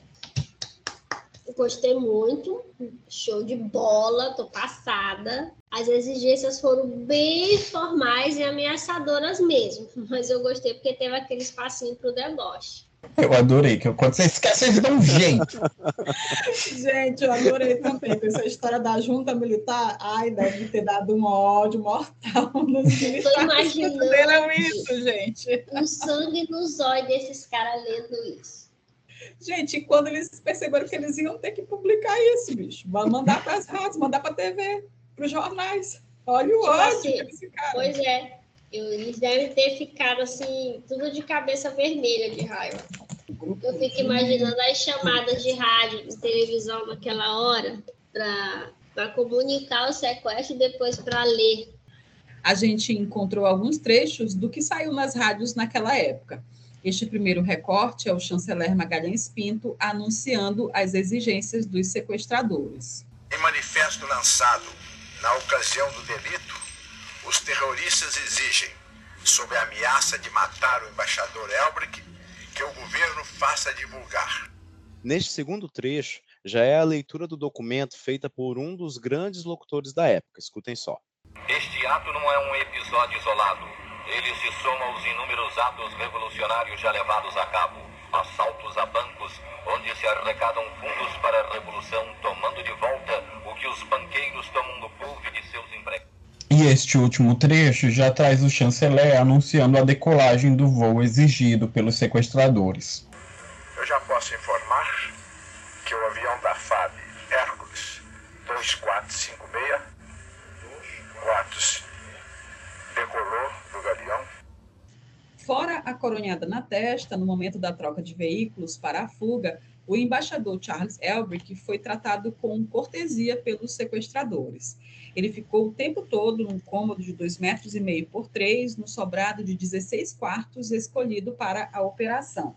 Gostei muito, show de bola, tô passada. As exigências foram bem formais e ameaçadoras mesmo, [LAUGHS] mas eu gostei porque teve aquele espacinho pro deboche. Eu adorei, que quando você esquece, vocês dão um jeito. [LAUGHS] Gente, eu adorei também. Com essa história da junta militar, ai, deve ter dado um ódio mortal [LAUGHS] nos militares. Tô imaginando isso, gente. O sangue nos olhos desses caras lendo isso. Gente, quando eles perceberam que eles iam ter que publicar isso, bicho, mandar para as rádios, mandar para a TV, para os jornais. Olha o tipo ódio assim, que eles ficaram. Pois é. Eles devem ter ficado assim, tudo de cabeça vermelha de raiva. Eu fico imaginando as chamadas de rádio, de televisão naquela hora, para comunicar o sequestro e depois para ler. A gente encontrou alguns trechos do que saiu nas rádios naquela época. Este primeiro recorte é o chanceler Magalhães Pinto anunciando as exigências dos sequestradores. Em manifesto lançado na ocasião do delito, os terroristas exigem, sob a ameaça de matar o embaixador Elbrick, que o governo faça divulgar. Neste segundo trecho, já é a leitura do documento feita por um dos grandes locutores da época. Escutem só. Este ato não é um episódio isolado. Ele se soma aos inúmeros atos revolucionários já levados a cabo. Assaltos a bancos, onde se arrecadam fundos para a revolução, tomando de volta o que os banqueiros tomam do povo e de seus empregados. E este último trecho já traz o chanceler anunciando a decolagem do voo exigido pelos sequestradores. Eu já posso informar que o avião da FAB Hércules 2456 Quatos decolou do galeão. Fora a coronhada na testa, no momento da troca de veículos para a fuga, o embaixador Charles Elbrick foi tratado com cortesia pelos sequestradores. Ele ficou o tempo todo num cômodo de 2,5 metros e meio por 3, no sobrado de 16 quartos escolhido para a operação.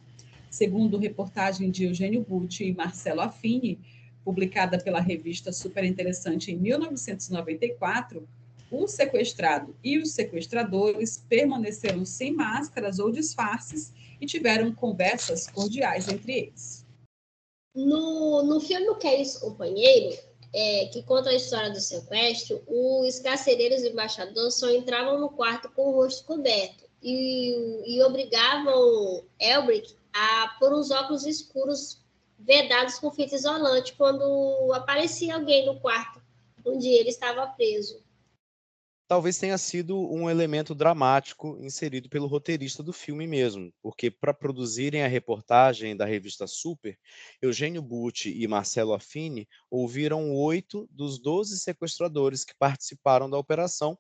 Segundo reportagem de Eugênio Butti e Marcelo Affini, publicada pela revista Super Interessante em 1994, o sequestrado e os sequestradores permaneceram sem máscaras ou disfarces e tiveram conversas cordiais entre eles. No, no filme O Que é Isso, Companheiro, é, que conta a história do sequestro, os carcereiros e embaixadores só entravam no quarto com o rosto coberto e, e obrigavam Elbrick a pôr uns óculos escuros vedados com fita isolante quando aparecia alguém no quarto onde ele estava preso talvez tenha sido um elemento dramático inserido pelo roteirista do filme mesmo, porque para produzirem a reportagem da revista Super, Eugênio Butti e Marcelo Affini ouviram oito dos doze sequestradores que participaram da operação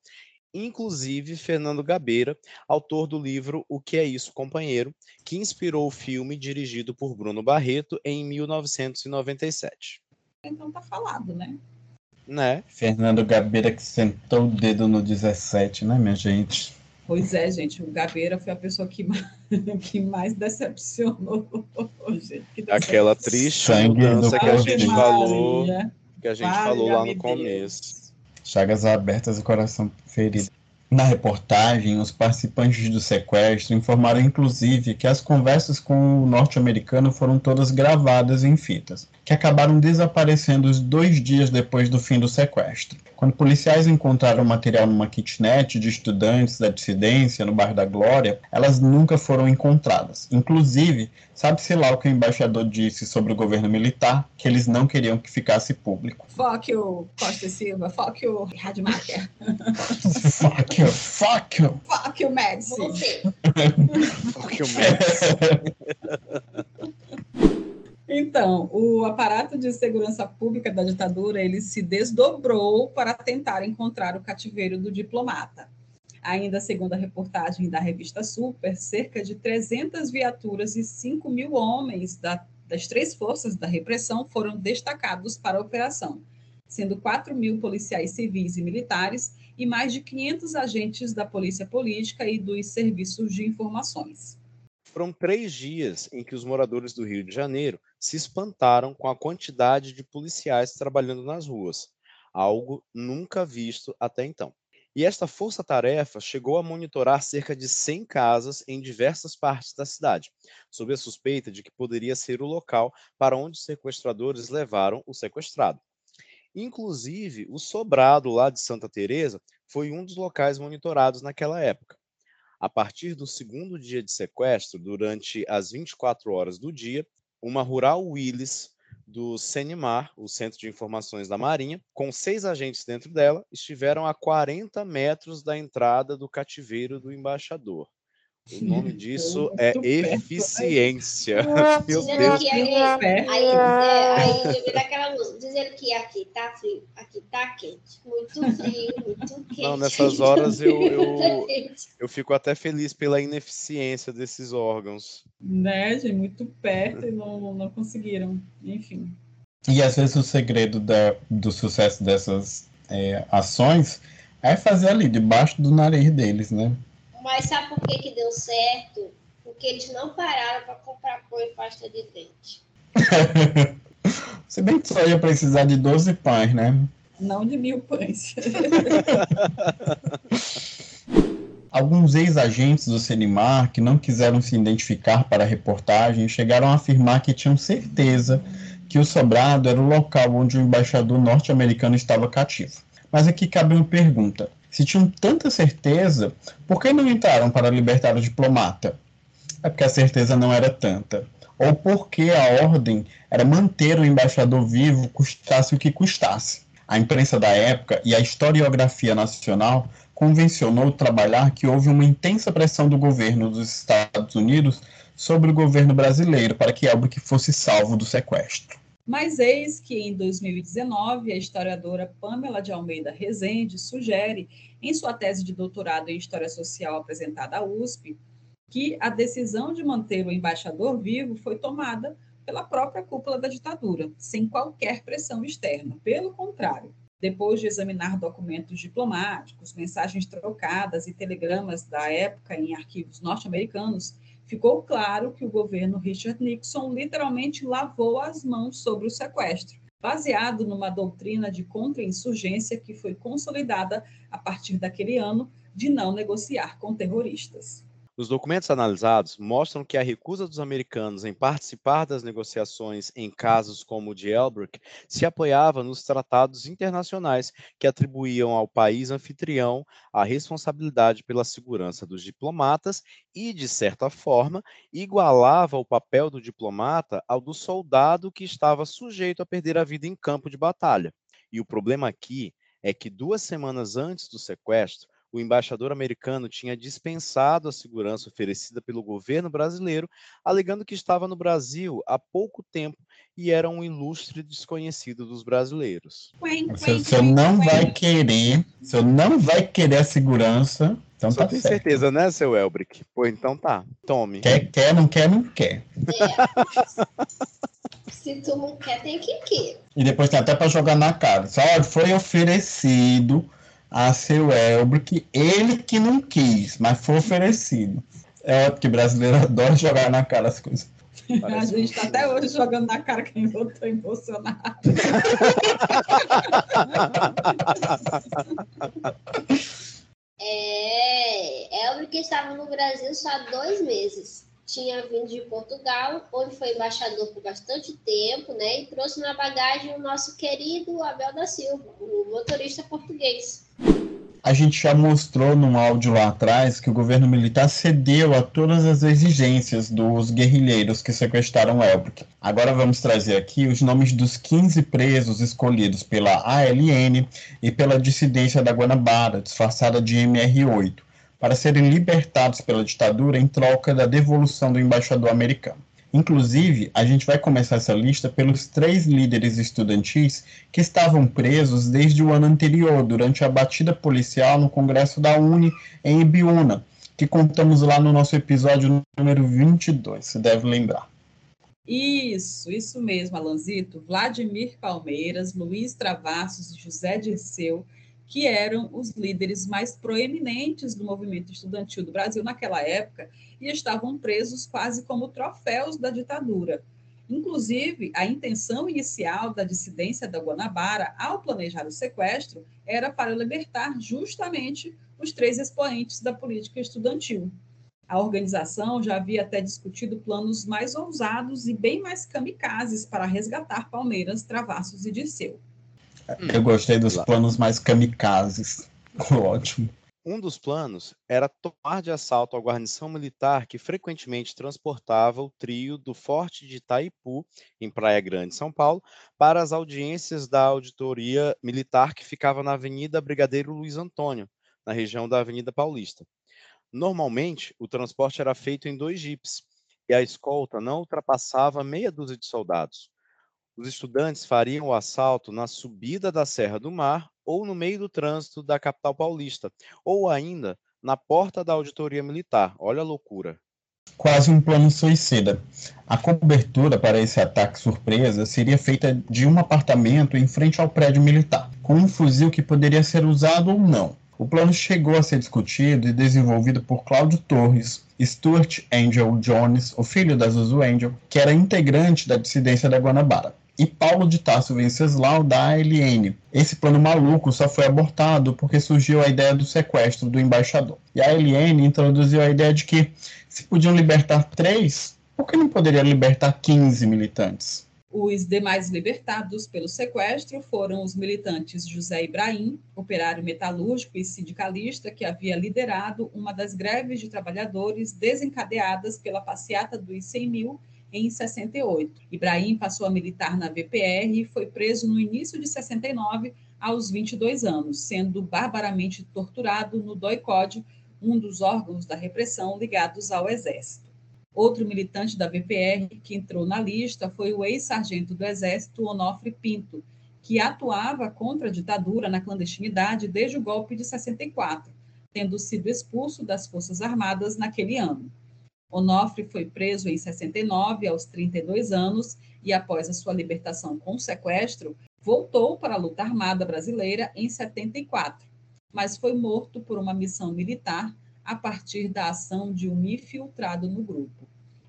inclusive Fernando Gabeira, autor do livro O que é isso, companheiro, que inspirou o filme dirigido por Bruno Barreto em 1997. Então tá falado, né? Né? Fernando Gabeira que sentou o dedo no 17, né, minha gente? Pois é, gente, o Gabeira foi a pessoa que mais, [LAUGHS] que mais decepcionou. gente, que. Aquela triste mudança que a gente Covid. falou, Maria. que a gente Valha-me falou lá no Deus. começo. Chagas abertas e coração ferido. Na reportagem, os participantes do sequestro informaram inclusive que as conversas com o norte-americano foram todas gravadas em fitas, que acabaram desaparecendo os dois dias depois do fim do sequestro. Quando policiais encontraram o material numa kitnet de estudantes da dissidência no bairro da Glória, elas nunca foram encontradas. Inclusive, sabe-se lá o que o embaixador disse sobre o governo militar, que eles não queriam que ficasse público. Fuck you, Costa e Silva. Fuck you, Rademacher. fuck you, fuck you! Fuck you, Médici. Porque o Max Então, o aparato de segurança pública da ditadura, ele se desdobrou para tentar encontrar o cativeiro do diplomata. Ainda segundo a reportagem da revista Super, cerca de 300 viaturas e 5 mil homens da- das três forças da repressão foram destacados para a operação, sendo 4 mil policiais civis e militares e mais de 500 agentes da polícia política e dos serviços de informações. Foram três dias em que os moradores do Rio de Janeiro se espantaram com a quantidade de policiais trabalhando nas ruas, algo nunca visto até então. E esta força-tarefa chegou a monitorar cerca de 100 casas em diversas partes da cidade, sob a suspeita de que poderia ser o local para onde os sequestradores levaram o sequestrado. Inclusive, o sobrado lá de Santa Teresa foi um dos locais monitorados naquela época. A partir do segundo dia de sequestro, durante as 24 horas do dia, uma rural Willis do CENIMAR, o Centro de Informações da Marinha, com seis agentes dentro dela, estiveram a 40 metros da entrada do cativeiro do embaixador. O nome disso é perto, eficiência. [LAUGHS] Meu Dizendo Deus. que aí, é, aí eu vi daquela música, dizendo que aqui tá frio, aqui tá quente. Muito frio, muito quente. Não, nessas horas eu- eu-. Eu fico até feliz pela ineficiência desses órgãos. Né, gente, muito perto e não, não conseguiram. Enfim. E às vezes o segredo da- do sucesso dessas é, ações é fazer ali, debaixo do nariz deles, né? Mas sabe por que, que deu certo? Porque eles não pararam para comprar pão e pasta de dente. [LAUGHS] Se bem que só ia precisar de 12 pães, né? Não de mil pães. [LAUGHS] Alguns ex-agentes do Senimar que não quiseram se identificar para a reportagem chegaram a afirmar que tinham certeza que o sobrado era o local onde o embaixador norte-americano estava cativo. Mas aqui cabe uma pergunta: se tinham tanta certeza, por que não entraram para libertar o diplomata? É porque a certeza não era tanta. Ou porque a ordem era manter o embaixador vivo, custasse o que custasse. A imprensa da época e a historiografia nacional convencionou trabalhar que houve uma intensa pressão do governo dos Estados Unidos sobre o governo brasileiro para que Elbrick fosse salvo do sequestro. Mas eis que em 2019, a historiadora Pamela de Almeida Rezende sugere, em sua tese de doutorado em História Social apresentada à USP, que a decisão de manter o embaixador vivo foi tomada pela própria cúpula da ditadura, sem qualquer pressão externa. Pelo contrário, depois de examinar documentos diplomáticos, mensagens trocadas e telegramas da época em arquivos norte-americanos, ficou claro que o governo Richard Nixon literalmente lavou as mãos sobre o sequestro, baseado numa doutrina de contra-insurgência que foi consolidada a partir daquele ano de não negociar com terroristas. Os documentos analisados mostram que a recusa dos americanos em participar das negociações em casos como o de Elbrick se apoiava nos tratados internacionais que atribuíam ao país anfitrião a responsabilidade pela segurança dos diplomatas e, de certa forma, igualava o papel do diplomata ao do soldado que estava sujeito a perder a vida em campo de batalha. E o problema aqui é que duas semanas antes do sequestro, o embaixador americano tinha dispensado a segurança oferecida pelo governo brasileiro, alegando que estava no Brasil há pouco tempo e era um ilustre desconhecido dos brasileiros. Você, você não vai querer Se eu não vai querer a segurança, então Só tá tem certo. certeza, né, seu Elbrick? Pô, então tá. Tome. Quer, quer, não quer, não quer. [LAUGHS] Se tu não quer, tem que querer. E depois tem até pra jogar na cara. Só foi oferecido a seu Elbrick, ele que não quis, mas foi oferecido. É óbvio que brasileiro [LAUGHS] adora jogar na cara as coisas. A Parece gente um está até hoje jogando na cara quem votou em Bolsonaro. É, Elbrick estava no Brasil só há dois meses. Tinha vindo de Portugal, onde foi embaixador por bastante tempo, né? E trouxe na bagagem o nosso querido Abel da Silva, o motorista português. A gente já mostrou num áudio lá atrás que o governo militar cedeu a todas as exigências dos guerrilheiros que sequestraram Elbrick. Agora vamos trazer aqui os nomes dos 15 presos escolhidos pela ALN e pela dissidência da Guanabara, disfarçada de MR8, para serem libertados pela ditadura em troca da devolução do embaixador americano. Inclusive, a gente vai começar essa lista pelos três líderes estudantis que estavam presos desde o ano anterior, durante a batida policial no Congresso da Uni em Ibiúna, que contamos lá no nosso episódio número 22, você deve lembrar. Isso, isso mesmo, Alanzito. Vladimir Palmeiras, Luiz Travassos e José Dirceu, que eram os líderes mais proeminentes do movimento estudantil do Brasil naquela época e estavam presos quase como troféus da ditadura. Inclusive, a intenção inicial da dissidência da Guanabara ao planejar o sequestro era para libertar justamente os três expoentes da política estudantil. A organização já havia até discutido planos mais ousados e bem mais kamikazes para resgatar Palmeiras, Travassos e Dirceu. Eu gostei dos planos mais kamikazes. [LAUGHS] Ficou Ótimo. Um dos planos era tomar de assalto a guarnição militar que frequentemente transportava o trio do Forte de Itaipu, em Praia Grande, São Paulo, para as audiências da auditoria militar que ficava na Avenida Brigadeiro Luiz Antônio, na região da Avenida Paulista. Normalmente, o transporte era feito em dois jipes e a escolta não ultrapassava meia dúzia de soldados. Os estudantes fariam o assalto na subida da Serra do Mar ou no meio do trânsito da capital paulista, ou ainda na porta da auditoria militar. Olha a loucura. Quase um plano suicida. A cobertura para esse ataque surpresa seria feita de um apartamento em frente ao prédio militar, com um fuzil que poderia ser usado ou não. O plano chegou a ser discutido e desenvolvido por Cláudio Torres, Stuart Angel Jones, o filho da Zuzu Angel, que era integrante da dissidência da Guanabara, e Paulo de Tarso Venceslau, da ALN. Esse plano maluco só foi abortado porque surgiu a ideia do sequestro do embaixador. E a ALN introduziu a ideia de que, se podiam libertar três, por que não poderia libertar 15 militantes? Os demais libertados pelo sequestro foram os militantes José Ibrahim, operário metalúrgico e sindicalista que havia liderado uma das greves de trabalhadores desencadeadas pela passeata dos 100 mil em 68. Ibrahim passou a militar na VPR e foi preso no início de 69 aos 22 anos, sendo barbaramente torturado no DOI-CODE, um dos órgãos da repressão ligados ao Exército. Outro militante da VPR que entrou na lista foi o ex-sargento do Exército Onofre Pinto, que atuava contra a ditadura na clandestinidade desde o golpe de 64, tendo sido expulso das Forças Armadas naquele ano. Onofre foi preso em 69, aos 32 anos, e após a sua libertação com sequestro, voltou para a luta armada brasileira em 74, mas foi morto por uma missão militar a partir da ação de um infiltrado no grupo.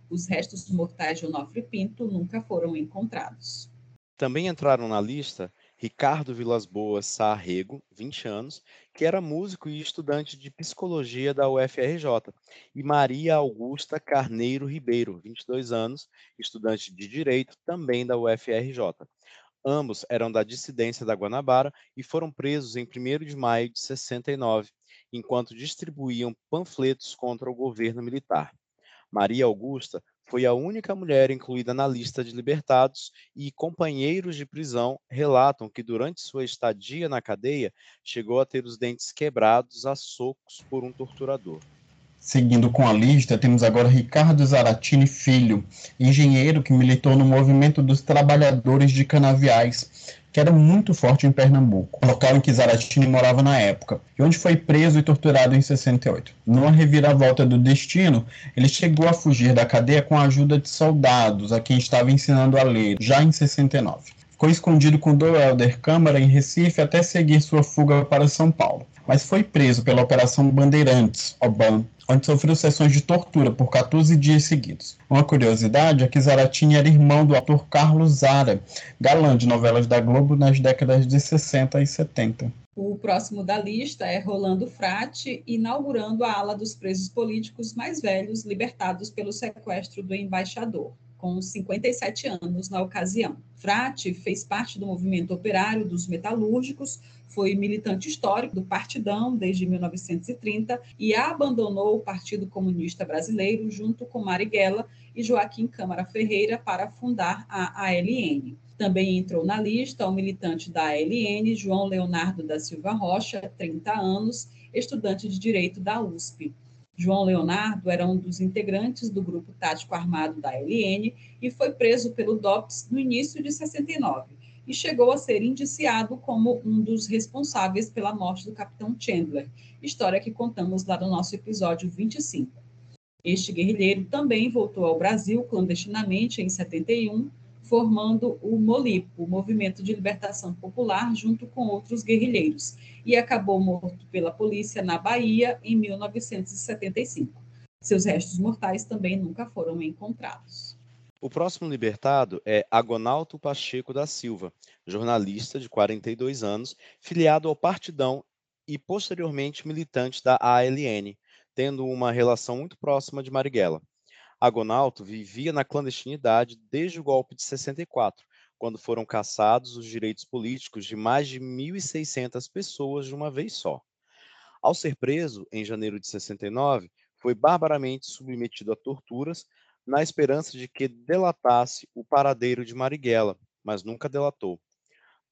Os restos mortais de Onofre Pinto nunca foram encontrados. Também entraram na lista Ricardo Vilas Boas Sarrego, 20 anos, que era músico e estudante de psicologia da UFRJ, e Maria Augusta Carneiro Ribeiro, 22 anos, estudante de direito também da UFRJ. Ambos eram da dissidência da Guanabara e foram presos em 1 de maio de 69, enquanto distribuíam panfletos contra o governo militar. Maria Augusta foi a única mulher incluída na lista de libertados e companheiros de prisão relatam que durante sua estadia na cadeia chegou a ter os dentes quebrados a socos por um torturador. Seguindo com a lista, temos agora Ricardo Zaratini Filho, engenheiro que militou no movimento dos trabalhadores de canaviais, que era muito forte em Pernambuco, local em que Zaratini morava na época, e onde foi preso e torturado em 68. Numa reviravolta do destino, ele chegou a fugir da cadeia com a ajuda de soldados a quem estava ensinando a ler, já em 69. Ficou escondido com Dom Helder Câmara em Recife até seguir sua fuga para São Paulo, mas foi preso pela Operação Bandeirantes, OBAN, onde sofreu sessões de tortura por 14 dias seguidos. Uma curiosidade é que Zaratini era irmão do ator Carlos Zara, galã de novelas da Globo nas décadas de 60 e 70. O próximo da lista é Rolando Frati, inaugurando a ala dos presos políticos mais velhos libertados pelo sequestro do embaixador com 57 anos na ocasião. Frati fez parte do movimento operário dos metalúrgicos, foi militante histórico do Partidão desde 1930 e abandonou o Partido Comunista Brasileiro junto com Marighella e Joaquim Câmara Ferreira para fundar a ALN. Também entrou na lista o militante da ALN, João Leonardo da Silva Rocha, 30 anos, estudante de Direito da USP. João Leonardo era um dos integrantes do grupo tático armado da LN e foi preso pelo DOPS no início de 69 e chegou a ser indiciado como um dos responsáveis pela morte do capitão Chandler, história que contamos lá no nosso episódio 25. Este guerrilheiro também voltou ao Brasil clandestinamente em 71 formando o MOLIPO, o Movimento de Libertação Popular, junto com outros guerrilheiros, e acabou morto pela polícia na Bahia em 1975. Seus restos mortais também nunca foram encontrados. O próximo libertado é Agonalto Pacheco da Silva, jornalista de 42 anos, filiado ao Partidão e posteriormente militante da ALN, tendo uma relação muito próxima de Marighella. Agonalto vivia na clandestinidade desde o golpe de 64, quando foram cassados os direitos políticos de mais de 1.600 pessoas de uma vez só. Ao ser preso, em janeiro de 69, foi barbaramente submetido a torturas na esperança de que delatasse o paradeiro de Marighella, mas nunca delatou.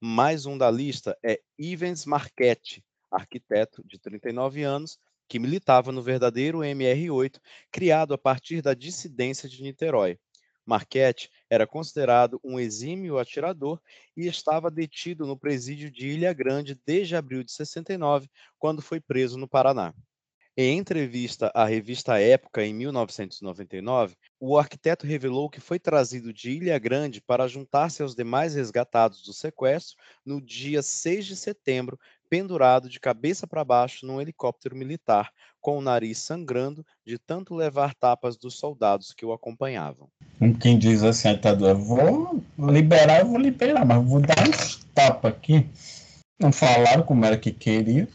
Mais um da lista é Ivens Marchetti, arquiteto de 39 anos, que militava no verdadeiro MR8, criado a partir da dissidência de Niterói. Marquette era considerado um exímio atirador e estava detido no presídio de Ilha Grande desde abril de 69, quando foi preso no Paraná. Em entrevista à revista Época, em 1999, o arquiteto revelou que foi trazido de Ilha Grande para juntar-se aos demais resgatados do sequestro no dia 6 de setembro, pendurado de cabeça para baixo num helicóptero militar, com o nariz sangrando de tanto levar tapas dos soldados que o acompanhavam. Quem diz assim, ditadura, vou liberar, eu vou liberar, mas vou dar uns tapas aqui. Não falaram como era que queria.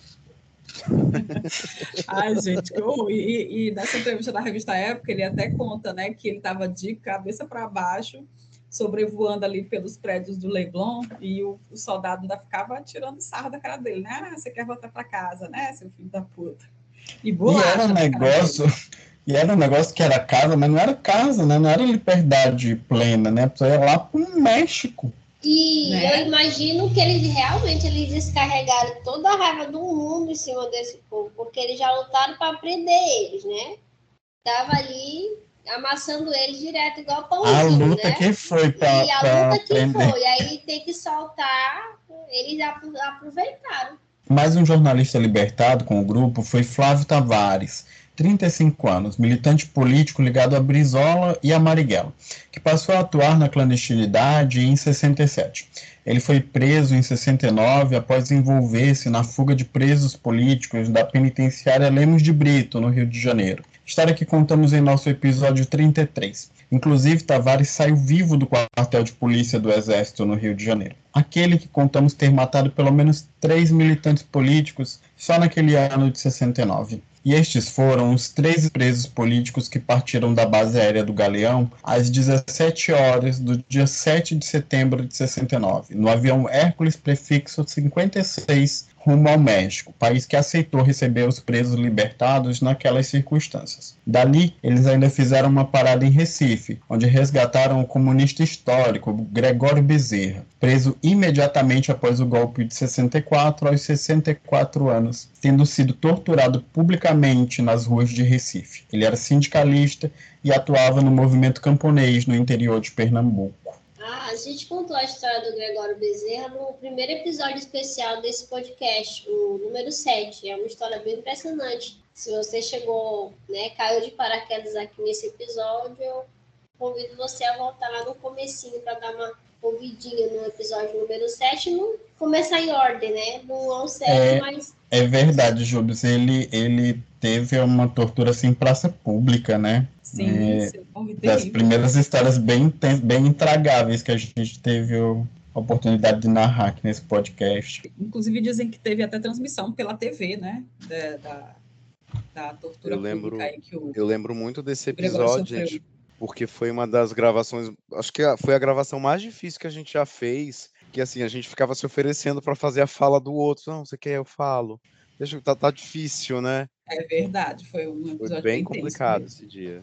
Ai, gente, que horror. E, e, nessa entrevista da revista Época, ele até conta, né, que ele estava de cabeça para baixo, sobrevoando ali pelos prédios do Leblon, e o, o, soldado ainda ficava tirando sarro da cara dele, né? Ah, você quer voltar para casa, né, seu filho da puta? E, e era um negócio. E era um negócio que era casa, mas não era casa, né? Não era liberdade plena, né? Você ia lá para o México. E né? eu imagino que eles realmente eles descarregaram toda a raiva do mundo em cima desse povo, porque eles já lutaram para prender eles, né? Tava ali amassando eles direto, igual pãozinho, A luta né? que foi para E a luta que prender. foi, aí tem que soltar, eles aproveitaram. Mais um jornalista libertado com o grupo foi Flávio Tavares, 35 anos, militante político ligado a Brizola e a Marighella, que passou a atuar na clandestinidade em 67. Ele foi preso em 69 após envolver-se na fuga de presos políticos da penitenciária Lemos de Brito, no Rio de Janeiro. História que contamos em nosso episódio 33. Inclusive, Tavares saiu vivo do quartel de polícia do Exército no Rio de Janeiro. Aquele que contamos ter matado pelo menos três militantes políticos só naquele ano de 69. E estes foram os três presos políticos que partiram da base aérea do Galeão às 17 horas do dia 7 de setembro de 69, no avião Hércules prefixo 56, rumo ao México, país que aceitou receber os presos libertados naquelas circunstâncias. Dali, eles ainda fizeram uma parada em Recife, onde resgataram o comunista histórico Gregório Bezerra, preso imediatamente após o golpe de 64 aos 64 anos, tendo sido torturado publicamente nas ruas de Recife. Ele era sindicalista e atuava no movimento camponês no interior de Pernambuco. Ah, a gente contou a história do Gregório Bezerra no primeiro episódio especial desse podcast, o número 7. É uma história bem impressionante. Se você chegou, né, caiu de paraquedas aqui nesse episódio, eu convido você a voltar lá no comecinho para dar uma ouvidinha no episódio número 7. Não começar em ordem, né? Não ao certo, É. mas É verdade, Jubes. Ele, ele teve uma tortura assim em praça pública, né? Sim, É, seu povo Das terrível. primeiras histórias bem, bem intragáveis que a gente teve o- a oportunidade de narrar aqui nesse podcast. Inclusive dizem que teve até transmissão pela TV, né? Da, da, da tortura Eu lembro- pública aí que o Eu lembro muito desse episódio, gente, porque foi uma das gravações, acho que foi a gravação mais difícil que a gente já fez, que assim, a gente ficava se oferecendo para fazer a fala do outro. Não, você quer, eu falo. Deixa, tá, tá difícil, né? É verdade, foi um Foi episódio bem intenso complicado esse dia.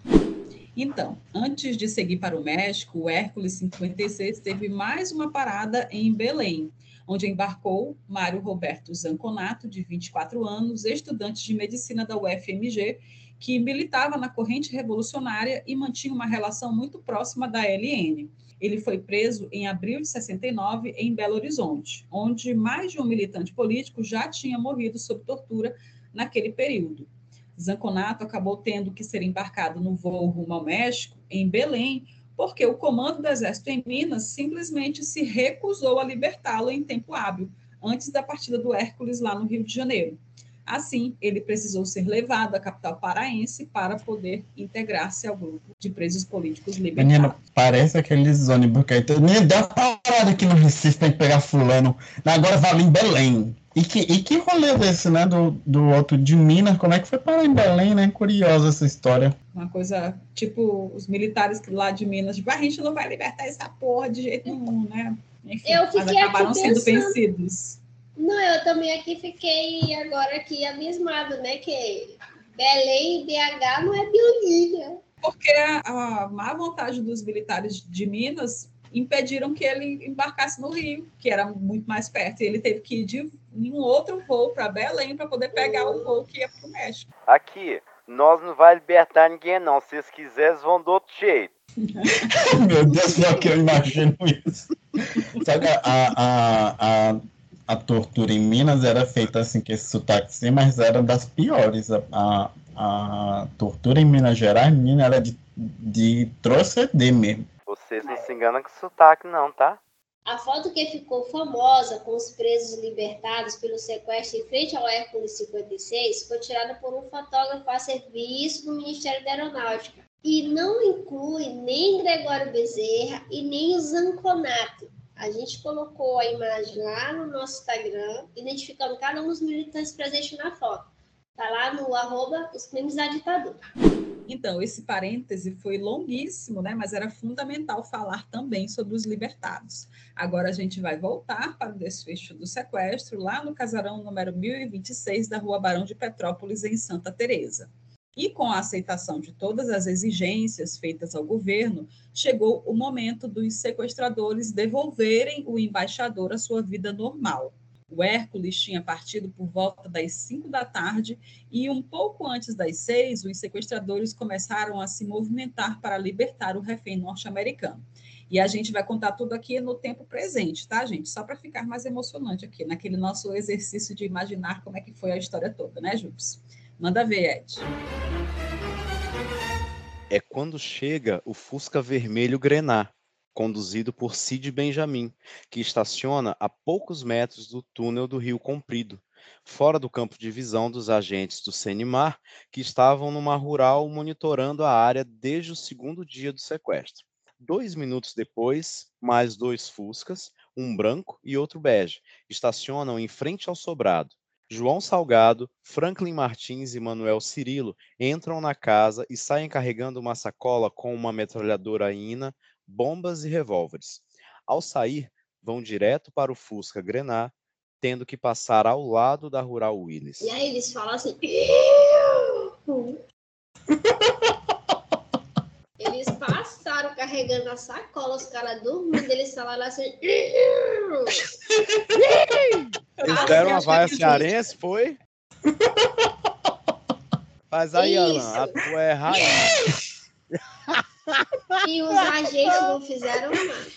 Então, antes de seguir para o México, o Hércules 56 teve mais uma parada em Belém, onde embarcou Mário Roberto Zanconato, de 24 anos, estudante de medicina da UFMG, que militava na corrente revolucionária e mantinha uma relação muito próxima da LN. Ele foi preso em abril de 69 em Belo Horizonte, onde mais de um militante político já tinha morrido sob tortura naquele período. Zanconato acabou tendo que ser embarcado no voo rumo ao México, em Belém, porque o comando do Exército em Minas simplesmente se recusou a libertá-lo em tempo hábil, antes da partida do Hércules lá no Rio de Janeiro. Assim, ele precisou ser levado à capital paraense para poder integrar-se ao grupo de presos políticos libertados. Menino, parece aqueles ônibus que aí Menino, deu uma parada aqui no Recife pra gente pegar fulano. Agora vale em Belém. E que, e que rolê desse, né? Do, do outro de Minas, como é que foi parar em Belém, né? Curiosa essa história. Uma coisa tipo os militares que lá de Minas, tipo, a gente não vai libertar essa porra de jeito nenhum, né? Enfim, Eu mas fiquei acabaram aqui sendo pensando. vencidos. Não, eu também aqui fiquei agora aqui abismado, né? Que Belém e BH não é Biolínia. Porque a, a má vontade dos militares de Minas impediram que ele embarcasse no Rio, que era muito mais perto. E ele teve que ir de, em um outro voo para Belém para poder pegar o voo que ia para o México. Aqui, nós não vai libertar ninguém, não. Se vocês quiserem, vão do outro jeito. [LAUGHS] Meu Deus, pior que eu imagino isso. Sabe, a, a, a, a tortura em Minas era feita assim, com esse sotaque sim, mas era das piores. A, a, a tortura em Minas Gerais, menina, era de, de troceder mesmo. Vocês não se enganam com sotaque, não, tá? A foto que ficou famosa com os presos libertados pelo sequestro em frente ao Hércules 56 foi tirada por um fotógrafo a serviço do Ministério da Aeronáutica. E não inclui nem Gregório Bezerra e nem o Zanconato. A gente colocou a imagem lá no nosso Instagram, identificando cada um dos militantes presentes na foto. Tá lá no arroba os crimes da ditadura. Então, esse parêntese foi longuíssimo, né? mas era fundamental falar também sobre os libertados. Agora a gente vai voltar para o desfecho do sequestro, lá no casarão número 1026 da Rua Barão de Petrópolis, em Santa Teresa. E com a aceitação de todas as exigências feitas ao governo, chegou o momento dos sequestradores devolverem o embaixador à sua vida normal. O Hércules tinha partido por volta das 5 da tarde e um pouco antes das seis, os sequestradores começaram a se movimentar para libertar o refém norte-americano. E a gente vai contar tudo aqui no tempo presente, tá, gente? Só para ficar mais emocionante aqui, naquele nosso exercício de imaginar como é que foi a história toda, né, Jupes? Manda ver, Ed. É quando chega o Fusca Vermelho Grená, conduzido por Cid Benjamin, que estaciona a poucos metros do túnel do Rio Comprido, fora do campo de visão dos agentes do Senimar, que estavam numa rural monitorando a área desde o segundo dia do sequestro. Dois minutos depois, mais dois Fuscas, um branco e outro bege, estacionam em frente ao sobrado. João Salgado, Franklin Martins e Manuel Cirilo entram na casa e saem carregando uma sacola com uma metralhadora INA, bombas e revólveres. Ao sair, vão direto para o Fusca Grená, tendo que passar ao lado da Rural Willis. E aí eles falam assim. Eles passaram carregando a sacola, os caras dormindo, eles falaram assim. Eles deram uma vaia cearense, foi? [LAUGHS] Faz aí, Alan, a Isso. tua é raiz. E os agentes não fizeram nada.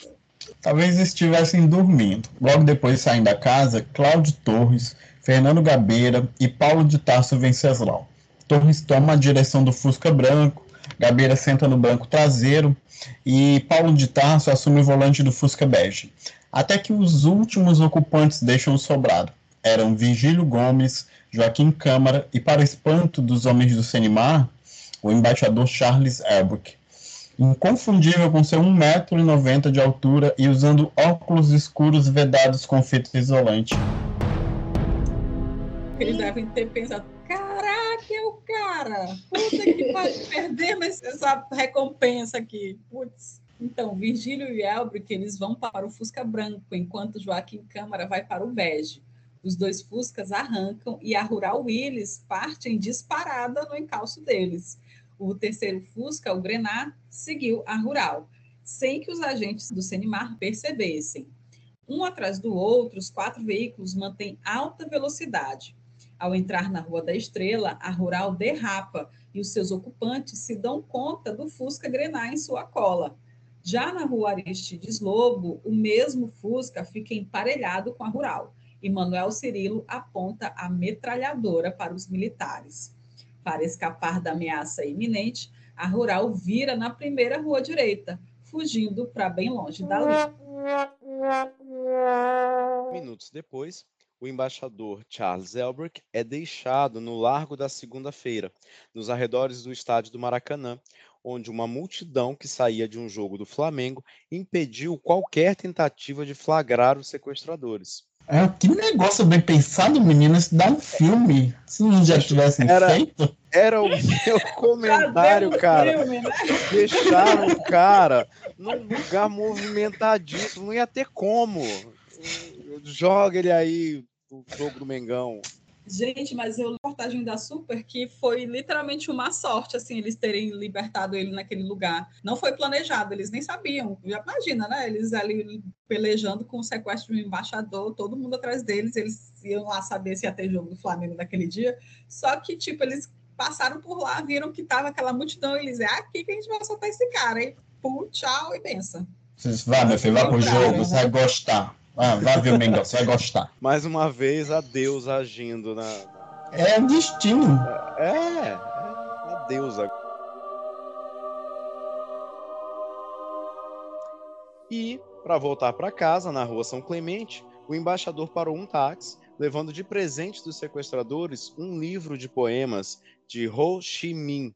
talvez estivessem dormindo. Logo depois saem da casa Cláudio Torres, Fernando Gabeira e Paulo de Tarso Venceslau. Torres toma a direção do Fusca Branco, Gabeira senta no banco traseiro e Paulo de Tarso assume o volante do Fusca Bege. Até que os últimos ocupantes deixam o sobrado. Eram Virgílio Gomes, Joaquim Câmara e, para espanto dos homens do Senimar, o embaixador Charles Elbrick. Inconfundível com seu 1,90m de altura e usando óculos escuros vedados com fita isolante. Eles devem ter pensado, caraca, é o cara! Puta que pode [LAUGHS] perder essa recompensa aqui. Putz. Então, Virgílio e Elbrick, eles vão para o Fusca Branco, enquanto Joaquim Câmara vai para o Bege. Os dois Fuscas arrancam e a Rural Willis parte em disparada no encalço deles. O terceiro Fusca, o Grenar, seguiu a Rural, sem que os agentes do Senimar percebessem. Um atrás do outro, os quatro veículos mantêm alta velocidade. Ao entrar na Rua da Estrela, a Rural derrapa e os seus ocupantes se dão conta do Fusca Grenar em sua cola. Já na Rua Aristides Lobo, o mesmo Fusca fica emparelhado com a Rural e Manuel Cirilo aponta a metralhadora para os militares. Para escapar da ameaça iminente, a Rural vira na primeira rua direita, fugindo para bem longe dali. Minutos depois, o embaixador Charles Elbrick é deixado no Largo da Segunda-feira, nos arredores do estádio do Maracanã, onde uma multidão que saía de um jogo do Flamengo impediu qualquer tentativa de flagrar os sequestradores. É, que negócio bem pensado, meninas, dá um filme. Se não já tivessem era, feito. Era o meu [LAUGHS] comentário, cara. Filme, né? Deixaram o cara num lugar movimentadíssimo, não ia ter como. Joga ele aí, o jogo do Mengão. Gente, mas eu reportagem da Super que foi literalmente uma sorte, assim, eles terem libertado ele naquele lugar. Não foi planejado, eles nem sabiam. Já imagina, né? Eles ali pelejando com o sequestro de um embaixador, todo mundo atrás deles, eles iam lá saber se ia ter jogo do Flamengo naquele dia. Só que, tipo, eles passaram por lá, viram que tava aquela multidão, e eles, é aqui que a gente vai soltar esse cara. Aí, pum, tchau e benção. Vocês vão, meu filho, vai pro jogo, você vai gostar. Ah, vai ver o Mengão, você vai gostar. Mais uma vez, a Deus agindo na. É destino. É, é, é a Deus. E, para voltar para casa, na rua São Clemente, o embaixador parou um táxi, levando de presente dos sequestradores um livro de poemas de Ho Chi Minh,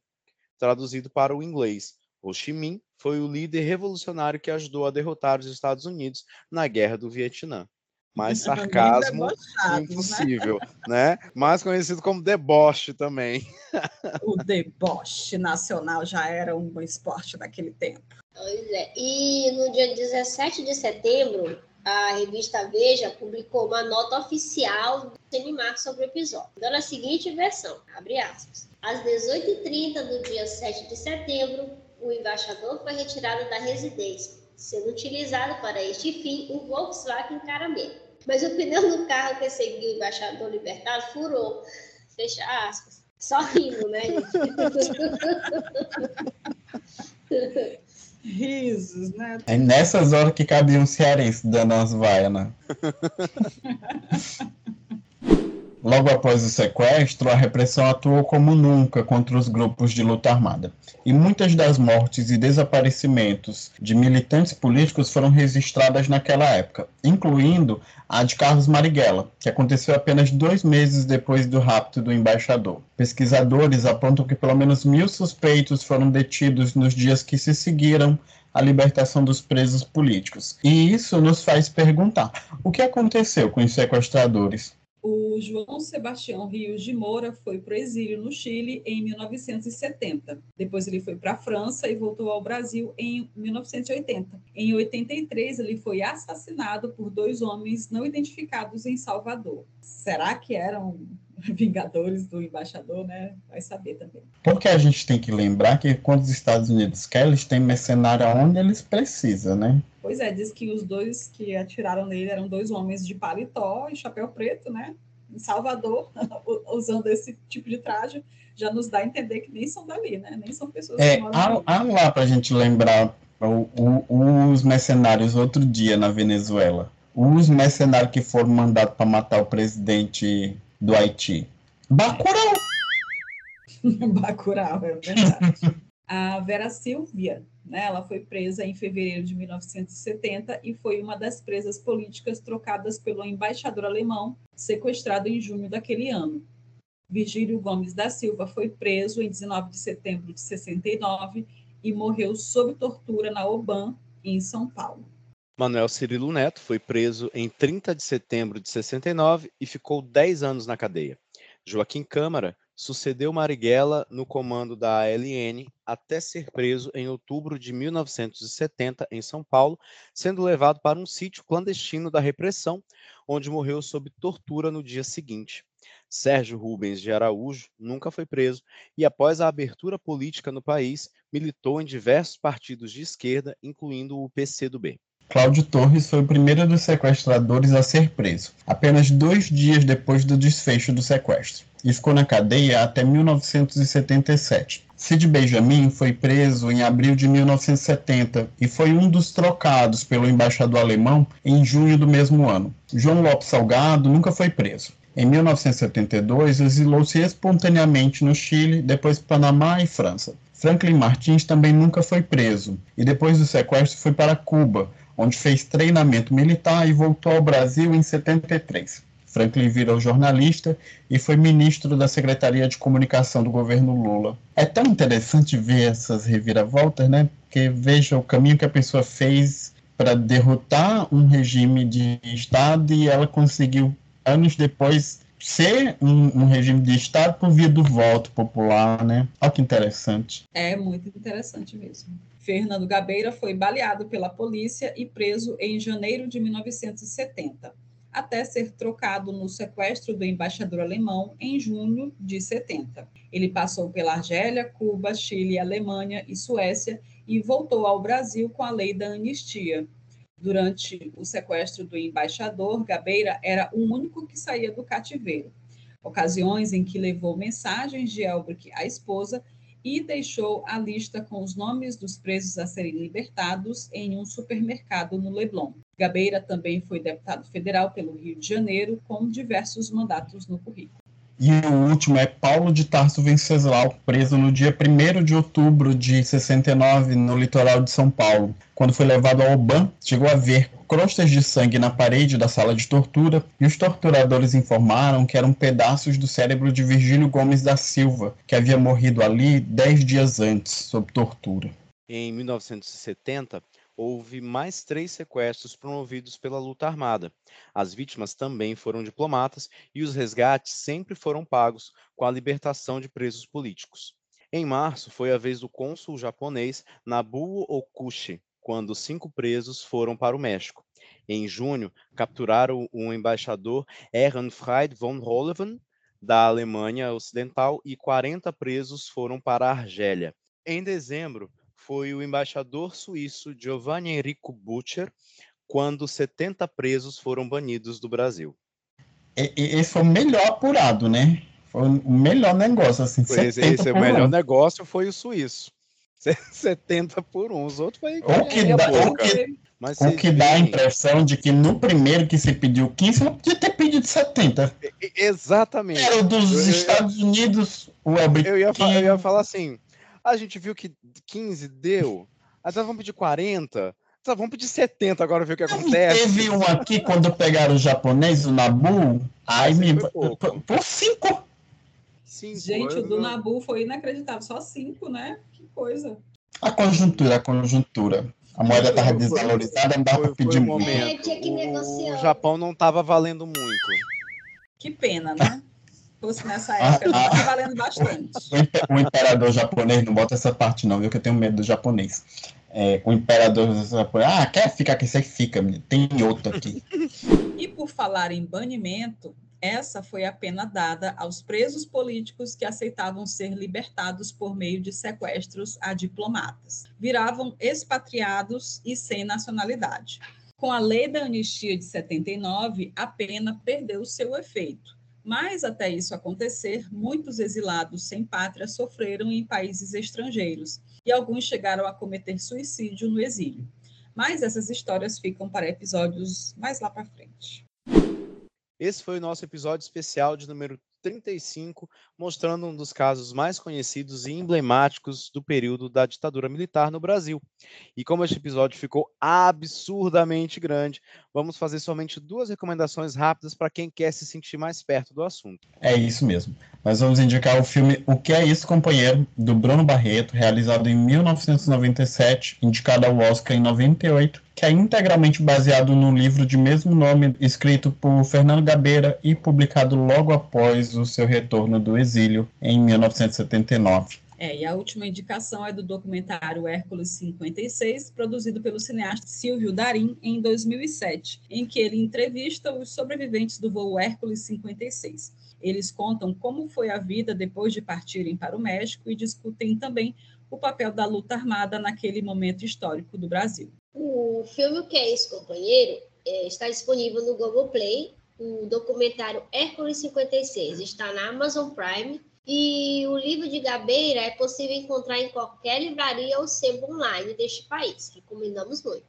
traduzido para o inglês. Ho Chi Minh foi o líder revolucionário que ajudou a derrotar os Estados Unidos na Guerra do Vietnã. Mais [LAUGHS] sarcasmo né? impossível, né? né? Mais conhecido como deboche também. O deboche nacional já era um bom esporte naquele tempo. Pois é. E no dia 17 de setembro, a revista Veja publicou uma nota oficial do Cinemax sobre o episódio, dando a seguinte versão, abre aspas. Às 18h30 do dia 7 de setembro, o embaixador foi retirado da residência, sendo utilizado para este fim um Volkswagen Caramelo. Mas o pneu do carro que seguiu o embaixador libertado furou. Fecha aspas. Só rindo, né? [LAUGHS] Risos, né? É nessas horas que cabia um cearense dando umas vaias, né? [LAUGHS] Logo após o sequestro, a repressão atuou como nunca contra os grupos de luta armada. E muitas das mortes e desaparecimentos de militantes políticos foram registradas naquela época, incluindo a de Carlos Marighella, que aconteceu apenas dois meses depois do rapto do embaixador. Pesquisadores apontam que pelo menos mil suspeitos foram detidos nos dias que se seguiram a libertação dos presos políticos. E isso nos faz perguntar: o que aconteceu com os sequestradores? O João Sebastião Rios de Moura foi para o exílio no Chile em 1970. Depois ele foi para a França e voltou ao Brasil em 1980. Em 83 ele foi assassinado por dois homens não identificados em Salvador. Será que eram [LAUGHS] vingadores do embaixador, né? Vai saber também. Porque a gente tem que lembrar que quando os Estados Unidos querem, eles têm mercenário onde eles precisam, né? Pois é, diz que os dois que atiraram nele eram dois homens de paletó e chapéu preto, né? Em Salvador, [LAUGHS] usando esse tipo de traje, já nos dá a entender que nem são dali, né? Nem são pessoas é, que moram há, há lá para a gente lembrar O, o, os mercenários outro dia na Venezuela. Os mercenários que foram mandados para matar o presidente do Haiti. Bacurau! [LAUGHS] Bacurau, é verdade. A Vera Silvia, né, ela foi presa em fevereiro de 1970 e foi uma das presas políticas trocadas pelo embaixador alemão, sequestrado em junho daquele ano. Virgílio Gomes da Silva foi preso em 19 de setembro de 69 e morreu sob tortura na OBAN, em São Paulo. Manuel Cirilo Neto foi preso em 30 de setembro de 69 e ficou 10 anos na cadeia. Joaquim Câmara sucedeu Marighella no comando da ALN até ser preso em outubro de 1970 em São Paulo, sendo levado para um sítio clandestino da repressão, onde morreu sob tortura no dia seguinte. Sérgio Rubens de Araújo nunca foi preso e, após a abertura política no país, militou em diversos partidos de esquerda, incluindo o PCdoB. Cláudio Torres foi o primeiro dos sequestradores a ser preso, apenas dois dias depois do desfecho do sequestro, e ficou na cadeia até 1977. Cid Benjamin foi preso em abril de 1970 e foi um dos trocados pelo embaixador alemão em junho do mesmo ano. João Lopes Salgado nunca foi preso. Em 1972, exilou-se espontaneamente no Chile, depois Panamá e França. Franklin Martins também nunca foi preso e depois do sequestro foi para Cuba, onde fez treinamento militar e voltou ao Brasil em 73. Franklin virou jornalista e foi ministro da Secretaria de Comunicação do governo Lula. É tão interessante ver essas reviravoltas, né? Porque veja o caminho que a pessoa fez para derrotar um regime de Estado e ela conseguiu, anos depois, ser um, um, regime de Estado por via do voto popular, né? Olha que interessante. É muito interessante mesmo. Fernando Gabeira foi baleado pela polícia e preso em janeiro de 1970, até ser trocado no sequestro do embaixador alemão em junho de 70. Ele passou pela Argélia, Cuba, Chile, Alemanha e Suécia e voltou ao Brasil com a lei da anistia. Durante o sequestro do embaixador, Gabeira era o único que saía do cativeiro. Ocasiões em que levou mensagens de Elbrick à esposa e deixou a lista com os nomes dos presos a serem libertados em um supermercado no Leblon. Gabeira também foi deputado federal pelo Rio de Janeiro, com diversos mandatos no currículo. E o último é Paulo de Tarso Venceslau, preso no dia 1 de outubro de 69 no litoral de São Paulo. Quando foi levado ao Oban, chegou a ver crostas de sangue na parede da sala de tortura e os torturadores informaram que eram pedaços do cérebro de Virgílio Gomes da Silva, que havia morrido ali dez dias antes, sob tortura. Em 1970, houve mais três sequestros promovidos pela luta armada. As vítimas também foram diplomatas e os resgates sempre foram pagos com a libertação de presos políticos. Em março, foi a vez do cônsul japonês Nabuo Okushi, quando cinco presos foram para o México. Em junho, capturaram o embaixador Ehrenfried von Rolleven, da Alemanha Ocidental, e 40 presos foram para a Argélia. Em dezembro, foi o embaixador suíço Giovanni Enrico Butcher, quando 70 presos foram banidos do Brasil. Esse foi o melhor apurado, né? Foi o melhor negócio, assim. Esse, esse o melhor um. negócio foi o suíço. [LAUGHS] 70 por um. Os outros foi. O que dá, o que, Mas o que dá a impressão de que no primeiro que se pediu 15, não podia ter pedido 70. Exatamente. Era o dos eu, Estados eu, Unidos, o eu ia, eu ia falar assim: a gente viu que 15 deu. Aí nós vamos pedir 40. Tá, vamos pedir 70 agora ver o que acontece. Teve um aqui quando pegaram o japonês, o Nabu. Aí me. Por 5. Gente, o do Nabu foi inacreditável. Só 5, né? Que coisa. A conjuntura, a conjuntura. A moeda estava desvalorizada, não dava para pedir muito. É, o Japão não estava valendo muito. Que pena, né? Fosse nessa ah, época, ah, tá valendo bastante. O imperador japonês, não bota essa parte não, viu, que eu tenho medo do japonês. É, o imperador japonês, ah, quer ficar aqui, você fica, tem outro aqui. e por falar em banimento, essa foi a pena dada aos presos políticos que aceitavam ser libertados por meio de sequestros a diplomatas. Viravam expatriados e sem nacionalidade. Com a lei da anistia de 79, a pena perdeu seu efeito Mas até isso acontecer, muitos exilados sem pátria sofreram em países estrangeiros e alguns chegaram a cometer suicídio no exílio. Mas essas histórias ficam para episódios mais lá para frente. Esse foi o nosso episódio especial de número 35, mostrando um dos casos mais conhecidos e emblemáticos do período da ditadura militar no Brasil. E como este episódio ficou absurdamente grande, vamos fazer somente duas recomendações rápidas para quem quer se sentir mais perto do assunto. É isso mesmo. Nós vamos indicar o filme O Que É Isso, Companheiro, do Bruno Barreto, realizado em 1997, indicado ao Oscar em 98, que é integralmente baseado no livro de mesmo nome, escrito por Fernando Gabeira e publicado logo após o seu retorno do exílio em 1979. É, e a última indicação é do documentário Hércules 56, produzido pelo cineasta Silvio Darim em 2007, em que ele entrevista os sobreviventes do voo Hércules 56. Eles contam como foi a vida depois de partirem para o México e discutem também o papel da luta armada naquele momento histórico do Brasil. O filme O Que É Isso, Companheiro é, está disponível no Google Play. O documentário Hércules 56 está na Amazon Prime. E o livro de Gabeira é possível encontrar em qualquer livraria ou sebo online deste país. Recomendamos muito.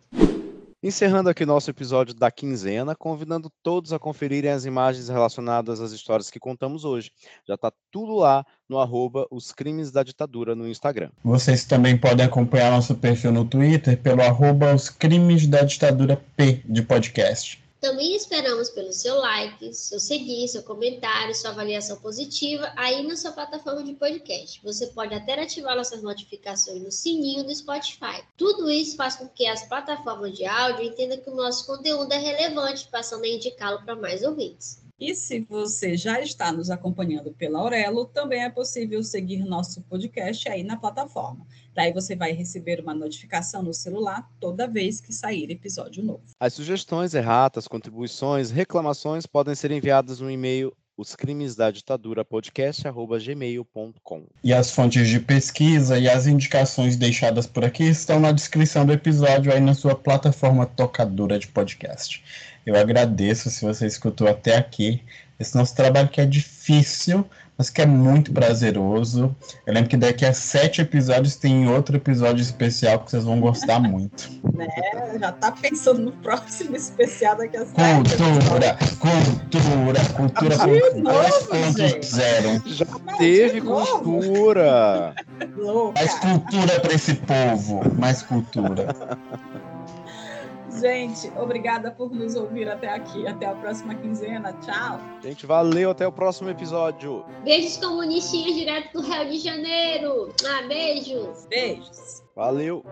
Encerrando aqui nosso episódio da quinzena, convidando todos a conferirem as imagens relacionadas às histórias que contamos hoje. Já está tudo lá no arroba Os Crimes da Ditadura no Instagram. Vocês também podem acompanhar nosso perfil no Twitter pelo arroba Os Crimes da Ditadura P de podcast. Também esperamos pelo seu like, seu seguir, seu comentário, sua avaliação positiva aí na sua plataforma de podcast. Você pode até ativar nossas notificações no sininho do Spotify. Tudo isso faz com que as plataformas de áudio entendam que o nosso conteúdo é relevante, passando a indicá-lo para mais ouvintes. E se você já está nos acompanhando pela Aurelo, também é possível seguir nosso podcast aí na plataforma. Daí você vai receber uma notificação no celular toda vez que sair episódio novo. As sugestões, erratas, contribuições, reclamações podem ser enviadas no e-mail os crimes da ditadura podcast@gmail.com. E as fontes de pesquisa e as indicações deixadas por aqui estão na descrição do episódio aí na sua plataforma tocadora de podcast. Eu agradeço se você escutou até aqui. Esse nosso trabalho que é difícil, mas que é muito prazeroso. Eu lembro que daqui a sete episódios tem outro episódio especial que vocês vão gostar muito. [LAUGHS] Né? Já tá pensando no próximo especial daqui a sete Cultura, cultura, cultura, De cultura novo, gente. 2.0. Já Mas teve cultura! Louca. Mais cultura para esse povo, mais cultura. [LAUGHS] Gente, obrigada por nos ouvir até aqui. Até a próxima quinzena. Tchau. Gente, valeu, até o próximo episódio. Beijos comunistinhas direto do Rio de Janeiro. Ah, beijos. Beijos. Valeu!